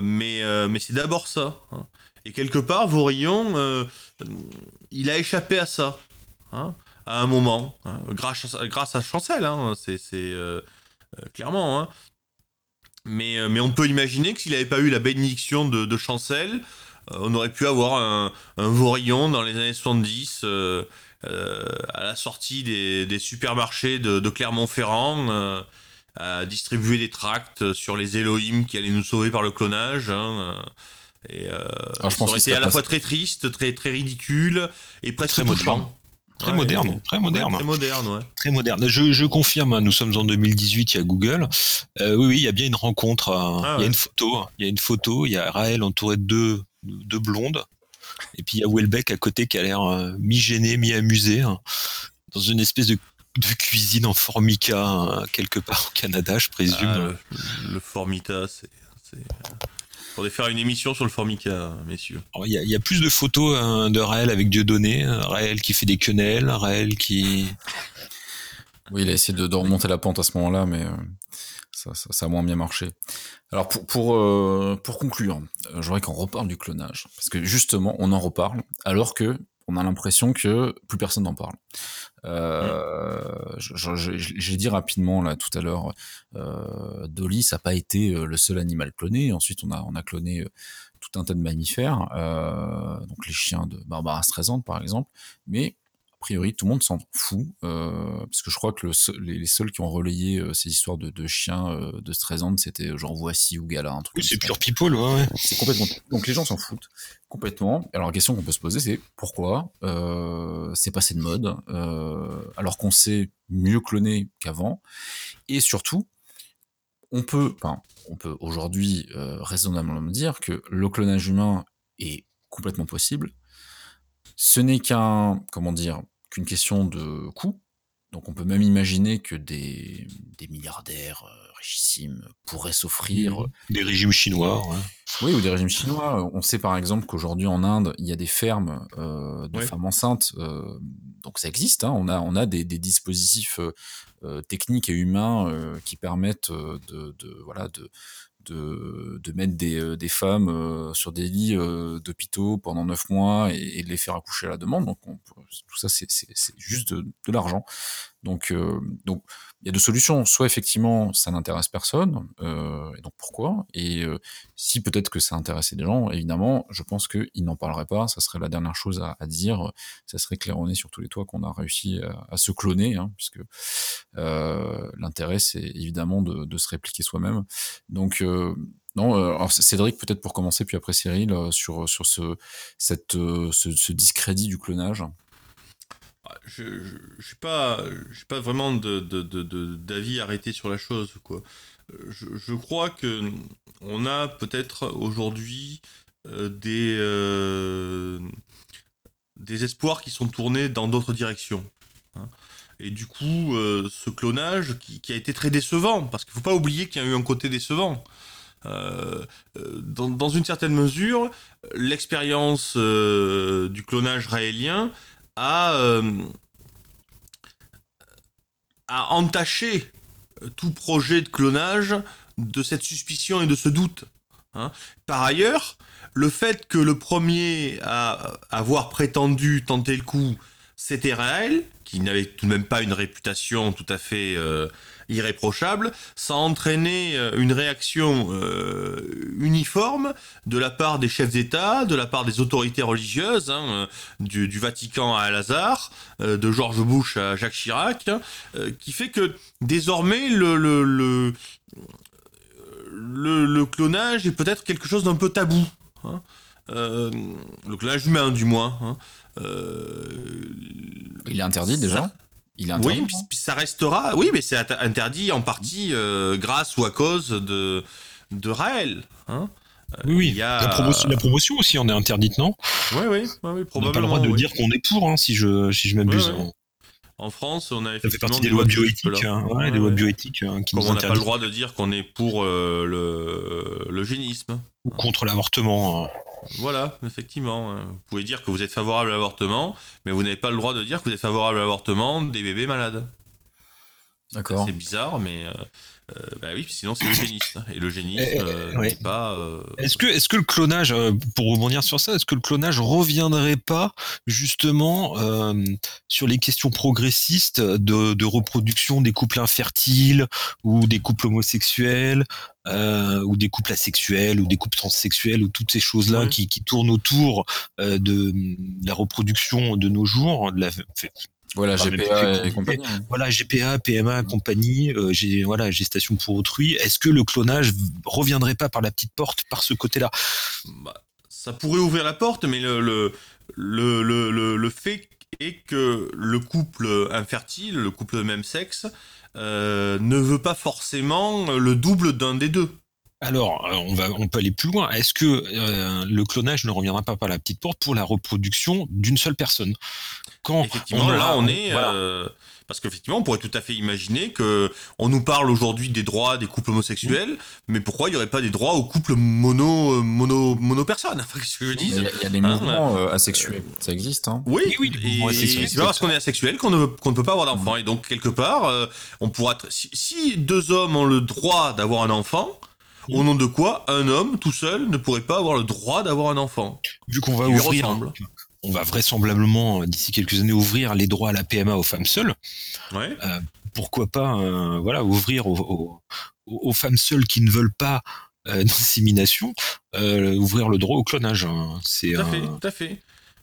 Mais mais c'est d'abord ça. hein. Et quelque part, Vaurillon, euh, il a échappé à ça, hein, à un moment, grâce à, grâce à Chancel, c'est clairement. Mais, euh, mais on peut imaginer que s'il n'avait pas eu la bénédiction de, de Chancel, Euh, on aurait pu avoir un, un Vorillon dans les années 70 euh, euh, à la sortie des, des supermarchés de, de Clermont-Ferrand. euh, à distribuer des tracts sur les Elohim qui allaient nous sauver par le clonage. hein, euh, et euh, Alors, je ça pense aurait que été à la fois très triste, très très ridicule et presque Très touchant. Très Ouais, moderne, ouais, très moderne. très moderne, ouais. Très moderne. Je, je confirme, hein, nous sommes en 2018, il y a Google. Euh, oui, oui, il y a bien une rencontre. hein. Ah Il y a une photo. hein. Il y a une photo. Il y a Raël entouré de deux, deux blondes. Et puis il y a Welbeck à côté qui a l'air euh, mi-gêné, mi-amusé, hein, dans une espèce de, de cuisine en formica, quelque part au Canada, je présume. Ah, le, le Formica, c'est. Faudrait faire une émission sur le Formica, messieurs. Il y, a, il y a plus de photos hein, de Raël avec Dieudonné, Raël qui fait des quenelles, Raël qui... Oui, il a essayé de, de remonter la pente à ce moment-là, mais euh, ça, ça- ça a moins bien marché. Alors pour, pour, euh, pour conclure, euh, j'aurais qu'on reparle du clonage, parce que justement, on en reparle, alors que on a l'impression que plus personne n'en parle. Euh, je- J'ai dit rapidement là tout à l'heure, euh, Dolly, ça n'a pas été euh, le seul animal cloné. Ensuite, on a, on a cloné tout un tas de mammifères, euh, donc les chiens de Barbara Streisand par exemple, mais priori, tout le monde s'en fout, euh, puisque je crois que le seul- les, les seuls qui ont relayé euh, ces histoires de, de chiens euh, de Streisand, c'était genre Voici ou Gala, un truc Oui, c'est pure people, ouais, ouais. C'est complètement. Donc les gens s'en foutent complètement. Alors la question qu'on peut se poser, c'est pourquoi euh, c'est passé de mode, euh, alors qu'on sait mieux cloner qu'avant, et surtout, on peut, enfin, on peut aujourd'hui euh, raisonnablement dire que le clonage humain est complètement possible. Ce n'est qu'un, comment dire, qu'une question de coût. Donc on peut même imaginer que des, des milliardaires euh, richissimes pourraient s'offrir Des régimes chinois, ouais. oui, ou des régimes chinois. On sait par exemple qu'aujourd'hui en Inde, il y a des fermes euh, de Ouais. femmes enceintes. euh, donc ça existe. hein. On a, on a des, des dispositifs euh, euh, techniques et humains euh, qui permettent euh, de, de- voilà, de, de, de mettre des, euh, des femmes euh, sur des lits euh, d'hôpitaux pendant neuf mois et, et de les faire accoucher à la demande. Donc on tout ça, c'est juste de, de l'argent. Donc, euh, donc il y a deux solutions. Soit effectivement, ça n'intéresse personne, euh, et donc pourquoi? Et euh, si peut-être que ça intéressait des gens, évidemment, je pense qu'ils n'en parleraient pas. Ça serait la dernière chose à, dire. Ça serait claironné sur tous les toits qu'on a réussi à, se cloner, hein, puisque euh, l'intérêt, c'est évidemment de, se répliquer soi-même. Donc, non, alors Cédric, peut-être pour commencer, puis après Cyril, sur, sur ce, cette, ce, ce discrédit du clonage. Ah, Je n'ai pas, j'ai pas vraiment d'avis arrêté sur la chose. Quoi. Euh, Je, je crois que on a peut-être aujourd'hui euh, des, euh, des espoirs qui sont tournés dans d'autres directions. hein. Et du coup, ce clonage qui, a été très décevant, parce qu'il faut pas oublier qu'il y a eu un côté décevant. Dans, une certaine mesure, l'expérience du clonage raélien euh, a entaché tout projet de clonage de cette suspicion et de ce doute. hein. Par ailleurs, le fait que le premier à avoir prétendu tenter le coup, c'était Raël, qui n'avait tout de même pas une réputation tout à fait euh, irréprochable, ça a entraîné euh, une réaction euh, uniforme de la part des chefs d'État, de la part des autorités religieuses, hein, du, Vatican à Al-Azhar, de George Bush à Jacques Chirac, hein, qui fait que désormais le, clonage est peut-être quelque chose d'un peu tabou. hein. Le clonage humain, du moins. Hein. Euh, Il est interdit déjà Ça- Il est interdit oui, puis, puis ça restera. Oui, mais c'est int- interdit en partie euh, grâce ou à cause de, de Raël. Hein Oui, oui. il y a- La, promotion, la promotion aussi en est interdite, non? Oui, oui, oui, oui, On n'a pas le droit de oui. dire qu'on est pour, hein, si je, si je m'abuse. En France, on a Ça fait effectivement partie des lois bioéthiques, hein, ouais, Ouais, des lois ouais. bioéthiques hein, qui Comme nous on n'a pas le droit de dire qu'on est pour euh, le, l'eugénisme. ou contre l'avortement. Voilà, effectivement. hein. Vous pouvez dire que vous êtes favorable à l'avortement, mais vous n'avez pas le droit de dire que vous êtes favorable à l'avortement des bébés malades. D'accord. C'est bizarre, mais euh, euh, bah oui, sinon c'est eugéniste. Et l'eugénisme Eh, eh, euh, ouais. n'est pas. euh, Est-ce que, est-ce que le clonage, euh, pour rebondir sur ça, est-ce que le clonage reviendrait pas justement euh, sur les questions progressistes de, de reproduction des couples infertiles ou des couples homosexuels euh, ou des couples asexuels ou des couples transsexuels ou toutes ces choses-là Ouais. qui, qui tournent autour euh, de la reproduction de nos jours, de la, Voilà, Enfin, GPA et compagnie. hein. voilà GPA, PMA, compagnie, euh, j'ai voilà gestation pour autrui. Est-ce que le clonage reviendrait pas par la petite porte par ce côté-là? Bah, ça pourrait ouvrir la porte, mais le, le, le, le, le- le fait est que le couple infertile, le couple de même sexe, euh, ne veut pas forcément le double d'un des deux. Alors, euh, on va, on peut aller plus loin. Est-ce que euh, le clonage ne reviendra pas par la petite porte pour la reproduction d'une seule personne? Quand Effectivement, là, on est. voilà. euh, parce qu'effectivement, on pourrait tout à fait imaginer que on nous parle aujourd'hui des droits des couples homosexuels, mais pourquoi il n'y aurait pas des droits aux couples mono, euh, mono, mono personnes Enfin, qu'est-ce que je Il y, dis a, il y a des Ah, mouvements euh, asexués, ça existe. Hein. Oui, Oui, c'est pas parce qu'on est asexuel qu'on ne, qu'on ne peut pas avoir d'enfant. Et donc, quelque part, euh, on pourra. Si, si deux hommes ont le droit d'avoir un enfant, au nom de quoi un homme tout seul ne pourrait pas avoir le droit d'avoir un enfant vu qu'on va ouvrir, ressemble. On va vraisemblablement euh, d'ici quelques années ouvrir les droits à la PMA aux femmes seules. Ouais. Pourquoi pas, euh, voilà, ouvrir aux, aux- aux femmes seules qui ne veulent pas euh, d'insémination, euh, ouvrir le droit au clonage. hein. C'est Tout à un- fait, tout à fait.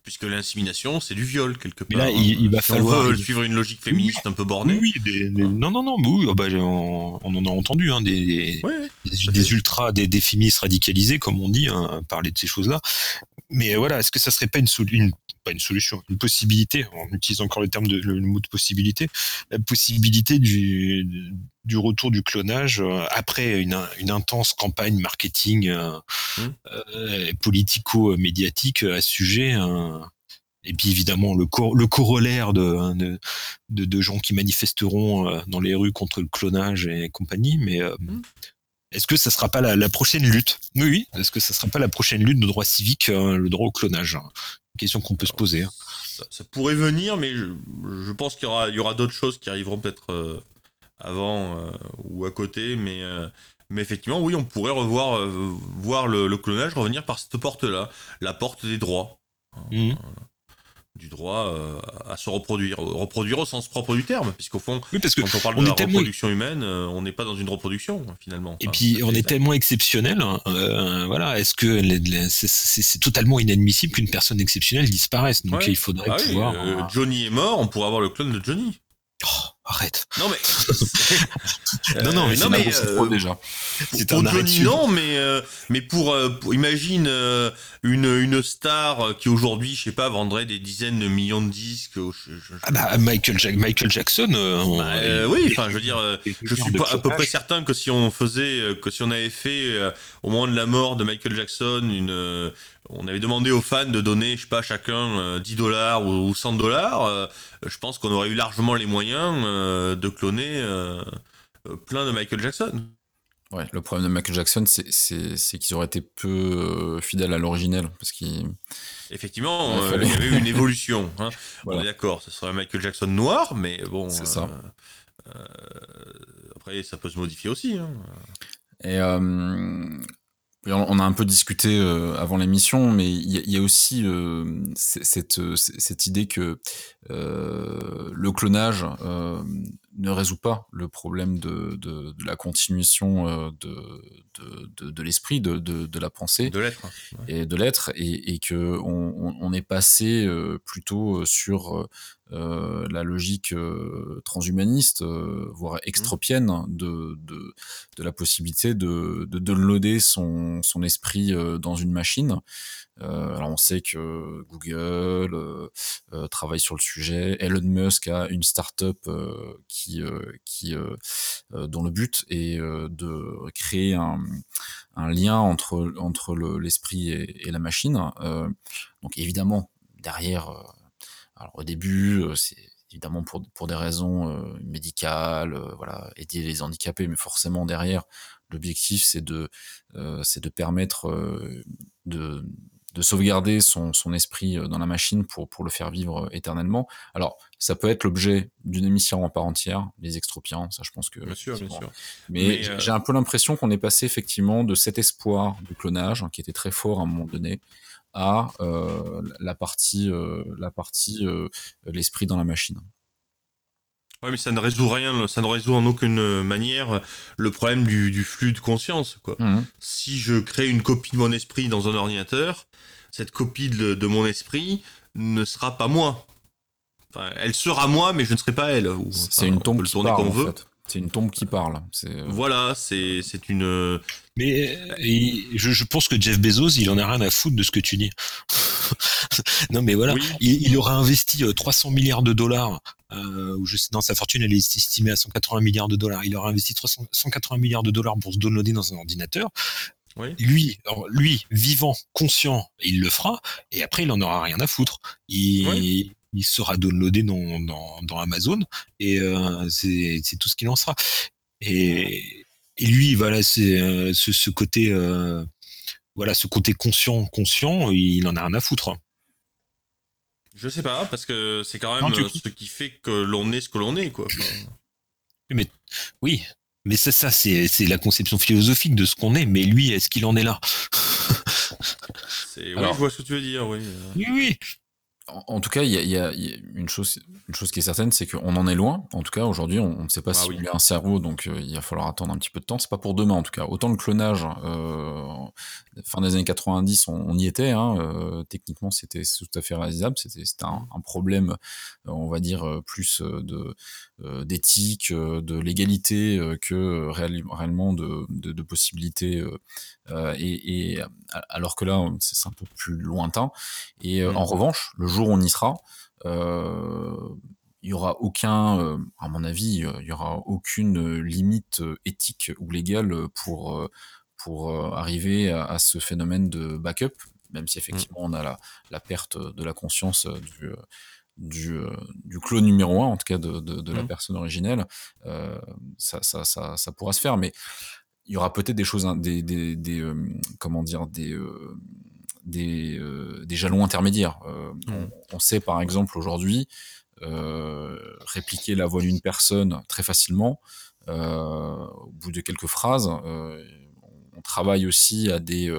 Puisque l'insémination, c'est du viol, quelque Mais part. là, il- il va Si falloir- On veut suivre une logique féministe un peu bornée. Oui, des- des- non, non, non, oui, ah bah, on, on en a entendu, hein, des, des- Ouais. des, des ultras, des, des féministes radicalisés, comme on dit, hein, parler de ces choses-là. Mais voilà, est-ce que ça serait pas une, une pas une solution, une possibilité, on utilise encore le terme de le, le mot de possibilité, la possibilité du, du retour du clonage euh, après une, une intense campagne marketing euh, Mm. euh, politico-médiatique à ce sujet. et puis évidemment le, cor- le corollaire de, de, de, de gens qui manifesteront dans les rues contre le clonage et compagnie, mais euh, Mm. est-ce que ça sera pas la, la prochaine lutte? Oui, oui. Est-ce que ça sera pas la prochaine lutte de droit civique, euh, le droit au clonage? Question qu'on peut se poser. hein. Ça, ça pourrait venir, mais je, je pense qu'il y aura, il y aura d'autres choses qui arriveront peut-être euh, avant euh, ou à côté, mais, euh, mais effectivement, oui, on pourrait revoir voir le, le clonage revenir par cette porte-là, la porte des droits. Mhm. Du droit euh, à se reproduire, reproduire au sens propre du terme, puisqu'au fond, Oui, parce que quand on parle on de est la tellement- reproduction humaine, euh, on n'est pas dans une reproduction finalement. Et Enfin, puis on est tellement exceptionnel, hein, euh, voilà. Est-ce que c'est- totalement inadmissible qu'une personne exceptionnelle disparaisse? Donc Ouais. il faudrait Ah pouvoir. euh, euh, Johnny est mort, on pourrait avoir le clone de Johnny. Oh, arrête. Non mais, Non, non, mais c'est non, pas mais, bon, c'est euh, Trop déjà. C'est un non, mais euh, mais pour, euh, pour- imagine euh, une une star euh, qui aujourd'hui, je sais pas, vendrait des dizaines de millions de disques. au- je- je- Ah bah Michael, Michael Jackson. euh, on- Bah, euh, oui, enfin, je veux dire, euh, je suis pas à peu près certain que si on faisait, euh, que si on avait fait euh, au moment de la mort de Michael Jackson, une, euh, on avait demandé aux fans de donner, je sais pas, chacun euh, 10 dollars ou, ou 100 dollars, euh, je pense qu'on aurait eu largement les moyens euh, de cloner euh, euh, plein de Michael Jackson. Ouais, le problème de Michael Jackson, c'est- qu'ils auraient été peu euh, fidèles à l'originel. Parce qu'il. Effectivement, Il euh, y avait eu une évolution. hein. Voilà. On est d'accord, ce serait un Michael Jackson noir, mais bon. C'est euh, ça. euh, après, ça peut se modifier aussi. hein. Et euh, on a un peu discuté euh, avant l'émission, mais il y, a- il y a aussi euh, cette, euh, cette idée que euh, le clonage euh, ne résout pas le problème de, de, de la continuation euh, de, de, de, de l'esprit, de, de, de la pensée De l'être. et de l'être et, et que on, est passé euh, plutôt sur euh, la logique euh, transhumaniste, euh, voire extropienne de, de, de la possibilité de, de downloader son, son esprit euh, dans une machine. Euh, alors on sait que Google euh, euh, travaille sur le sujet, Elon Musk a une start-up euh, qui, euh, qui, dont le but est euh, de créer un, un lien entre, entre le- l'esprit et, et la machine. Euh, donc évidemment, derrière, euh, alors au début, euh, c'est évidemment pour, pour des raisons euh, médicales, euh, voilà, aider les handicapés, mais forcément derrière, l'objectif c'est de, c'est de permettre de de sauvegarder son, son, esprit dans la machine pour, pour le faire vivre éternellement. Alors, ça peut être l'objet d'une émission en part entière, les extropiants, ça je pense que... Bien sûr, bien sûr. Mais, Mais euh... j'ai un peu l'impression qu'on est passé effectivement de cet espoir du clonage, hein, qui était très fort à un moment donné, à euh, la partie, euh, la partie l'esprit dans la machine. Ouais, mais ça ne résout rien, ça ne résout en aucune manière le problème du, du flux de conscience. Quoi. Mmh. Si je crée une copie de mon esprit dans un ordinateur, cette copie de, de mon esprit ne sera pas moi. Enfin, elle sera moi, mais je ne serai pas elle. C'est une tombe qui parle, en fait. C'est une tombe qui parle. Voilà, c'est une. Mais je, je, pense que Jeff Bezos, il en a rien à foutre de ce que tu dis. non, mais voilà, oui. il, il, aura investi 300 milliards de dollars. Euh, ou je sais, non, sa fortune elle est estimée à 180 milliards de dollars. Il aura investi 300, 180 milliards de dollars pour se downloader dans un ordinateur. Oui. Lui, lui, vivant, conscient, il le fera, et après il en aura rien à foutre. Il, oui il sera downloadé dans, dans, dans Amazon et euh, c'est tout ce qu'il en sera. Et, et lui, voilà, c'est euh, ce, ce, côté, euh, voilà, ce côté conscient, conscient, il en a rien à foutre. Je sais pas, parce que c'est quand même non, tu... ce qui fait que l'on est ce que l'on est, quoi. Mais oui, mais ça, ça c'est la conception philosophique de ce qu'on est. Mais lui, est-ce qu'il en est là? Oui, je vois ce que tu veux dire, oui. Oui, oui en tout cas, il y a, y a, une, chose, une chose qui est certaine, c'est qu'on en est loin. En tout cas, aujourd'hui, on ne sait pas ah si oui. a un cerveau, donc euh, il va falloir attendre un petit peu de temps. C'est pas pour demain, en tout cas. Autant le clonage, euh, fin des années 90, on, on y était. Hein, euh, techniquement, c'était tout à fait réalisable. C'était un, un, problème, on va dire, plus de d'éthique, de légalité que réel, réellement de, de, de possibilités. Et, et, alors que là, c'est un peu plus lointain. Et mmh. en revanche, le jour où on y sera, euh, il y aura aucun, euh, à mon avis, il y aura aucune limite éthique ou légale pour pour arriver à, à, ce phénomène de backup, même si effectivement on a la, la perte de la conscience du du, du clone numéro un, en tout cas de, de, de la personne originelle, euh, ça, ça, ça, ça, pourra se faire, mais il y aura peut-être des choses, des, des, des euh, comment dire, des, euh, des, euh, des jalons intermédiaires. Euh, mmh. on, on, sait par exemple aujourd'hui euh, répliquer la voix d'une personne très facilement. au bout de quelques phrases, on travaille aussi à des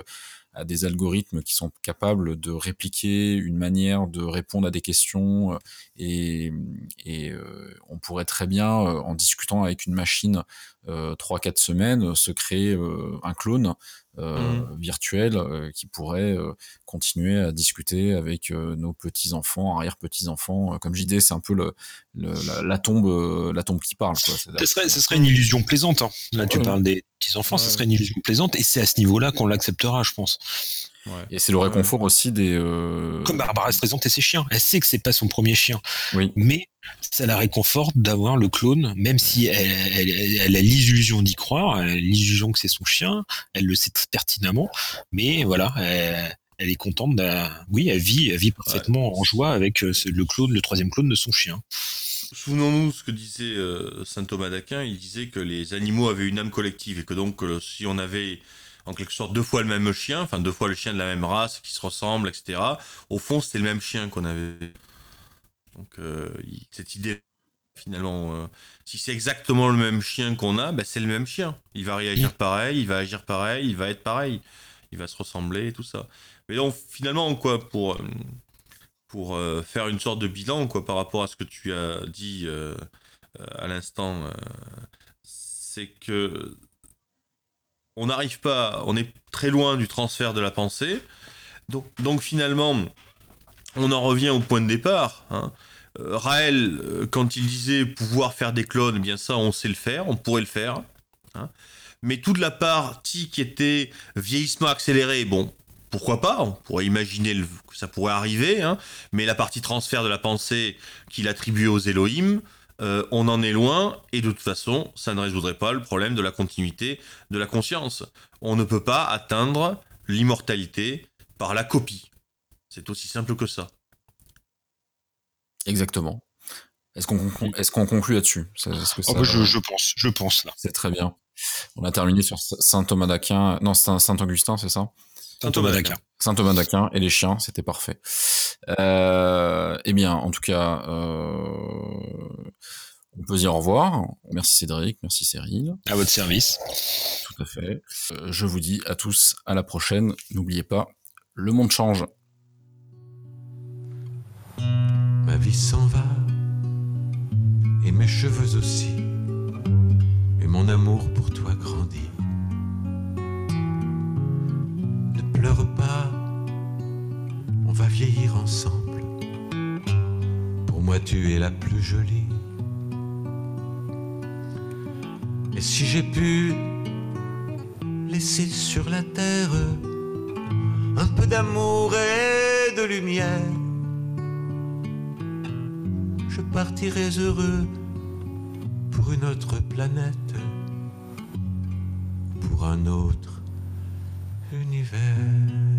à des algorithmes qui sont capables de répliquer une manière de répondre à des questions et, et euh, on pourrait très bien, en discutant avec une machine euh, 3-4 semaines, se créer euh, un clone mmh. virtuel qui pourrait continuer à discuter avec nos petits-enfants, arrière-petits-enfants. Comme je disais, c'est un peu le, le, la, la, tombe, la tombe qui parle. Quoi. Ce, serait, ce serait une illusion plaisante. Hein. Là, tu parles des petits-enfants, ouais. ce serait une illusion plaisante et c'est à ce niveau-là qu'on l'acceptera, je pense. Ouais. Et c'est le réconfort ouais. aussi des. Euh... Comme Barbara se présente et ses chiens. Elle sait que c'est pas son premier chien. Oui. Mais ça la réconforte d'avoir le clone, même si elle, elle, elle a l'illusion d'y croire, l'illusion que c'est son chien, elle le sait pertinemment. Mais voilà, elle, elle est contente. Oui, elle vit, elle vit parfaitement en joie avec euh, le clone, le troisième clone de son chien. Souvenons-nous ce que disait euh, saint Thomas d'Aquin. Il disait que les animaux avaient une âme collective et que donc euh, si on avait en quelque sorte deux fois le même chien, enfin deux fois le chien de la même race qui se ressemble, etc. Au fond, c'était le même chien qu'on avait. Donc euh, cette idée, finalement, euh, si c'est exactement le même chien qu'on a, ben, c'est le même chien. Il va réagir pareil, il va agir pareil, il va être pareil, il va se ressembler et tout ça. Mais donc finalement, quoi, pour pour euh, faire une sorte de bilan, quoi, par rapport à ce que tu as dit euh, à l'instant, c'est que on n'arrive pas, on est très loin du transfert de la pensée. Donc, donc finalement, on en revient au point de départ. Hein. Euh, Raël, euh, quand il disait pouvoir faire des clones, eh bien ça, on sait le faire, on pourrait le faire. Hein. Mais toute la partie qui était vieillissement accéléré, bon, pourquoi pas On pourrait imaginer que ça pourrait arriver. Hein. Mais la partie transfert de la pensée qu'il attribuait aux Elohim, euh, on en est loin, et de toute façon, ça ne résoudrait pas le problème de la continuité de la conscience. On ne peut pas atteindre l'immortalité par la copie. C'est aussi simple que ça. Exactement. Est-ce qu'on conclut, est qu conclut là-dessus? Oh bah je, je, pense, je pense là. C'est très bien. On a terminé sur Saint Thomas d'Aquin, non, Saint Augustin, c'est ça? Saint Thomas d'Aquin. Saint Thomas d'Aquin et les chiens, c'était parfait. Euh, eh bien, en tout cas, euh, on peut dire au revoir. Merci Cédric, merci Cyril. À votre service. Tout à fait. Euh, je vous dis à tous à la prochaine. N'oubliez pas, le monde change. Ma vie s'en va, et mes cheveux aussi, et mon amour pour toi grandit. Ne pleure pas, on va vieillir ensemble. Pour moi, tu es la plus jolie. Et si j'ai pu laisser sur la terre un peu d'amour et de lumière, je partirai heureux pour une autre planète, pour un autre univers.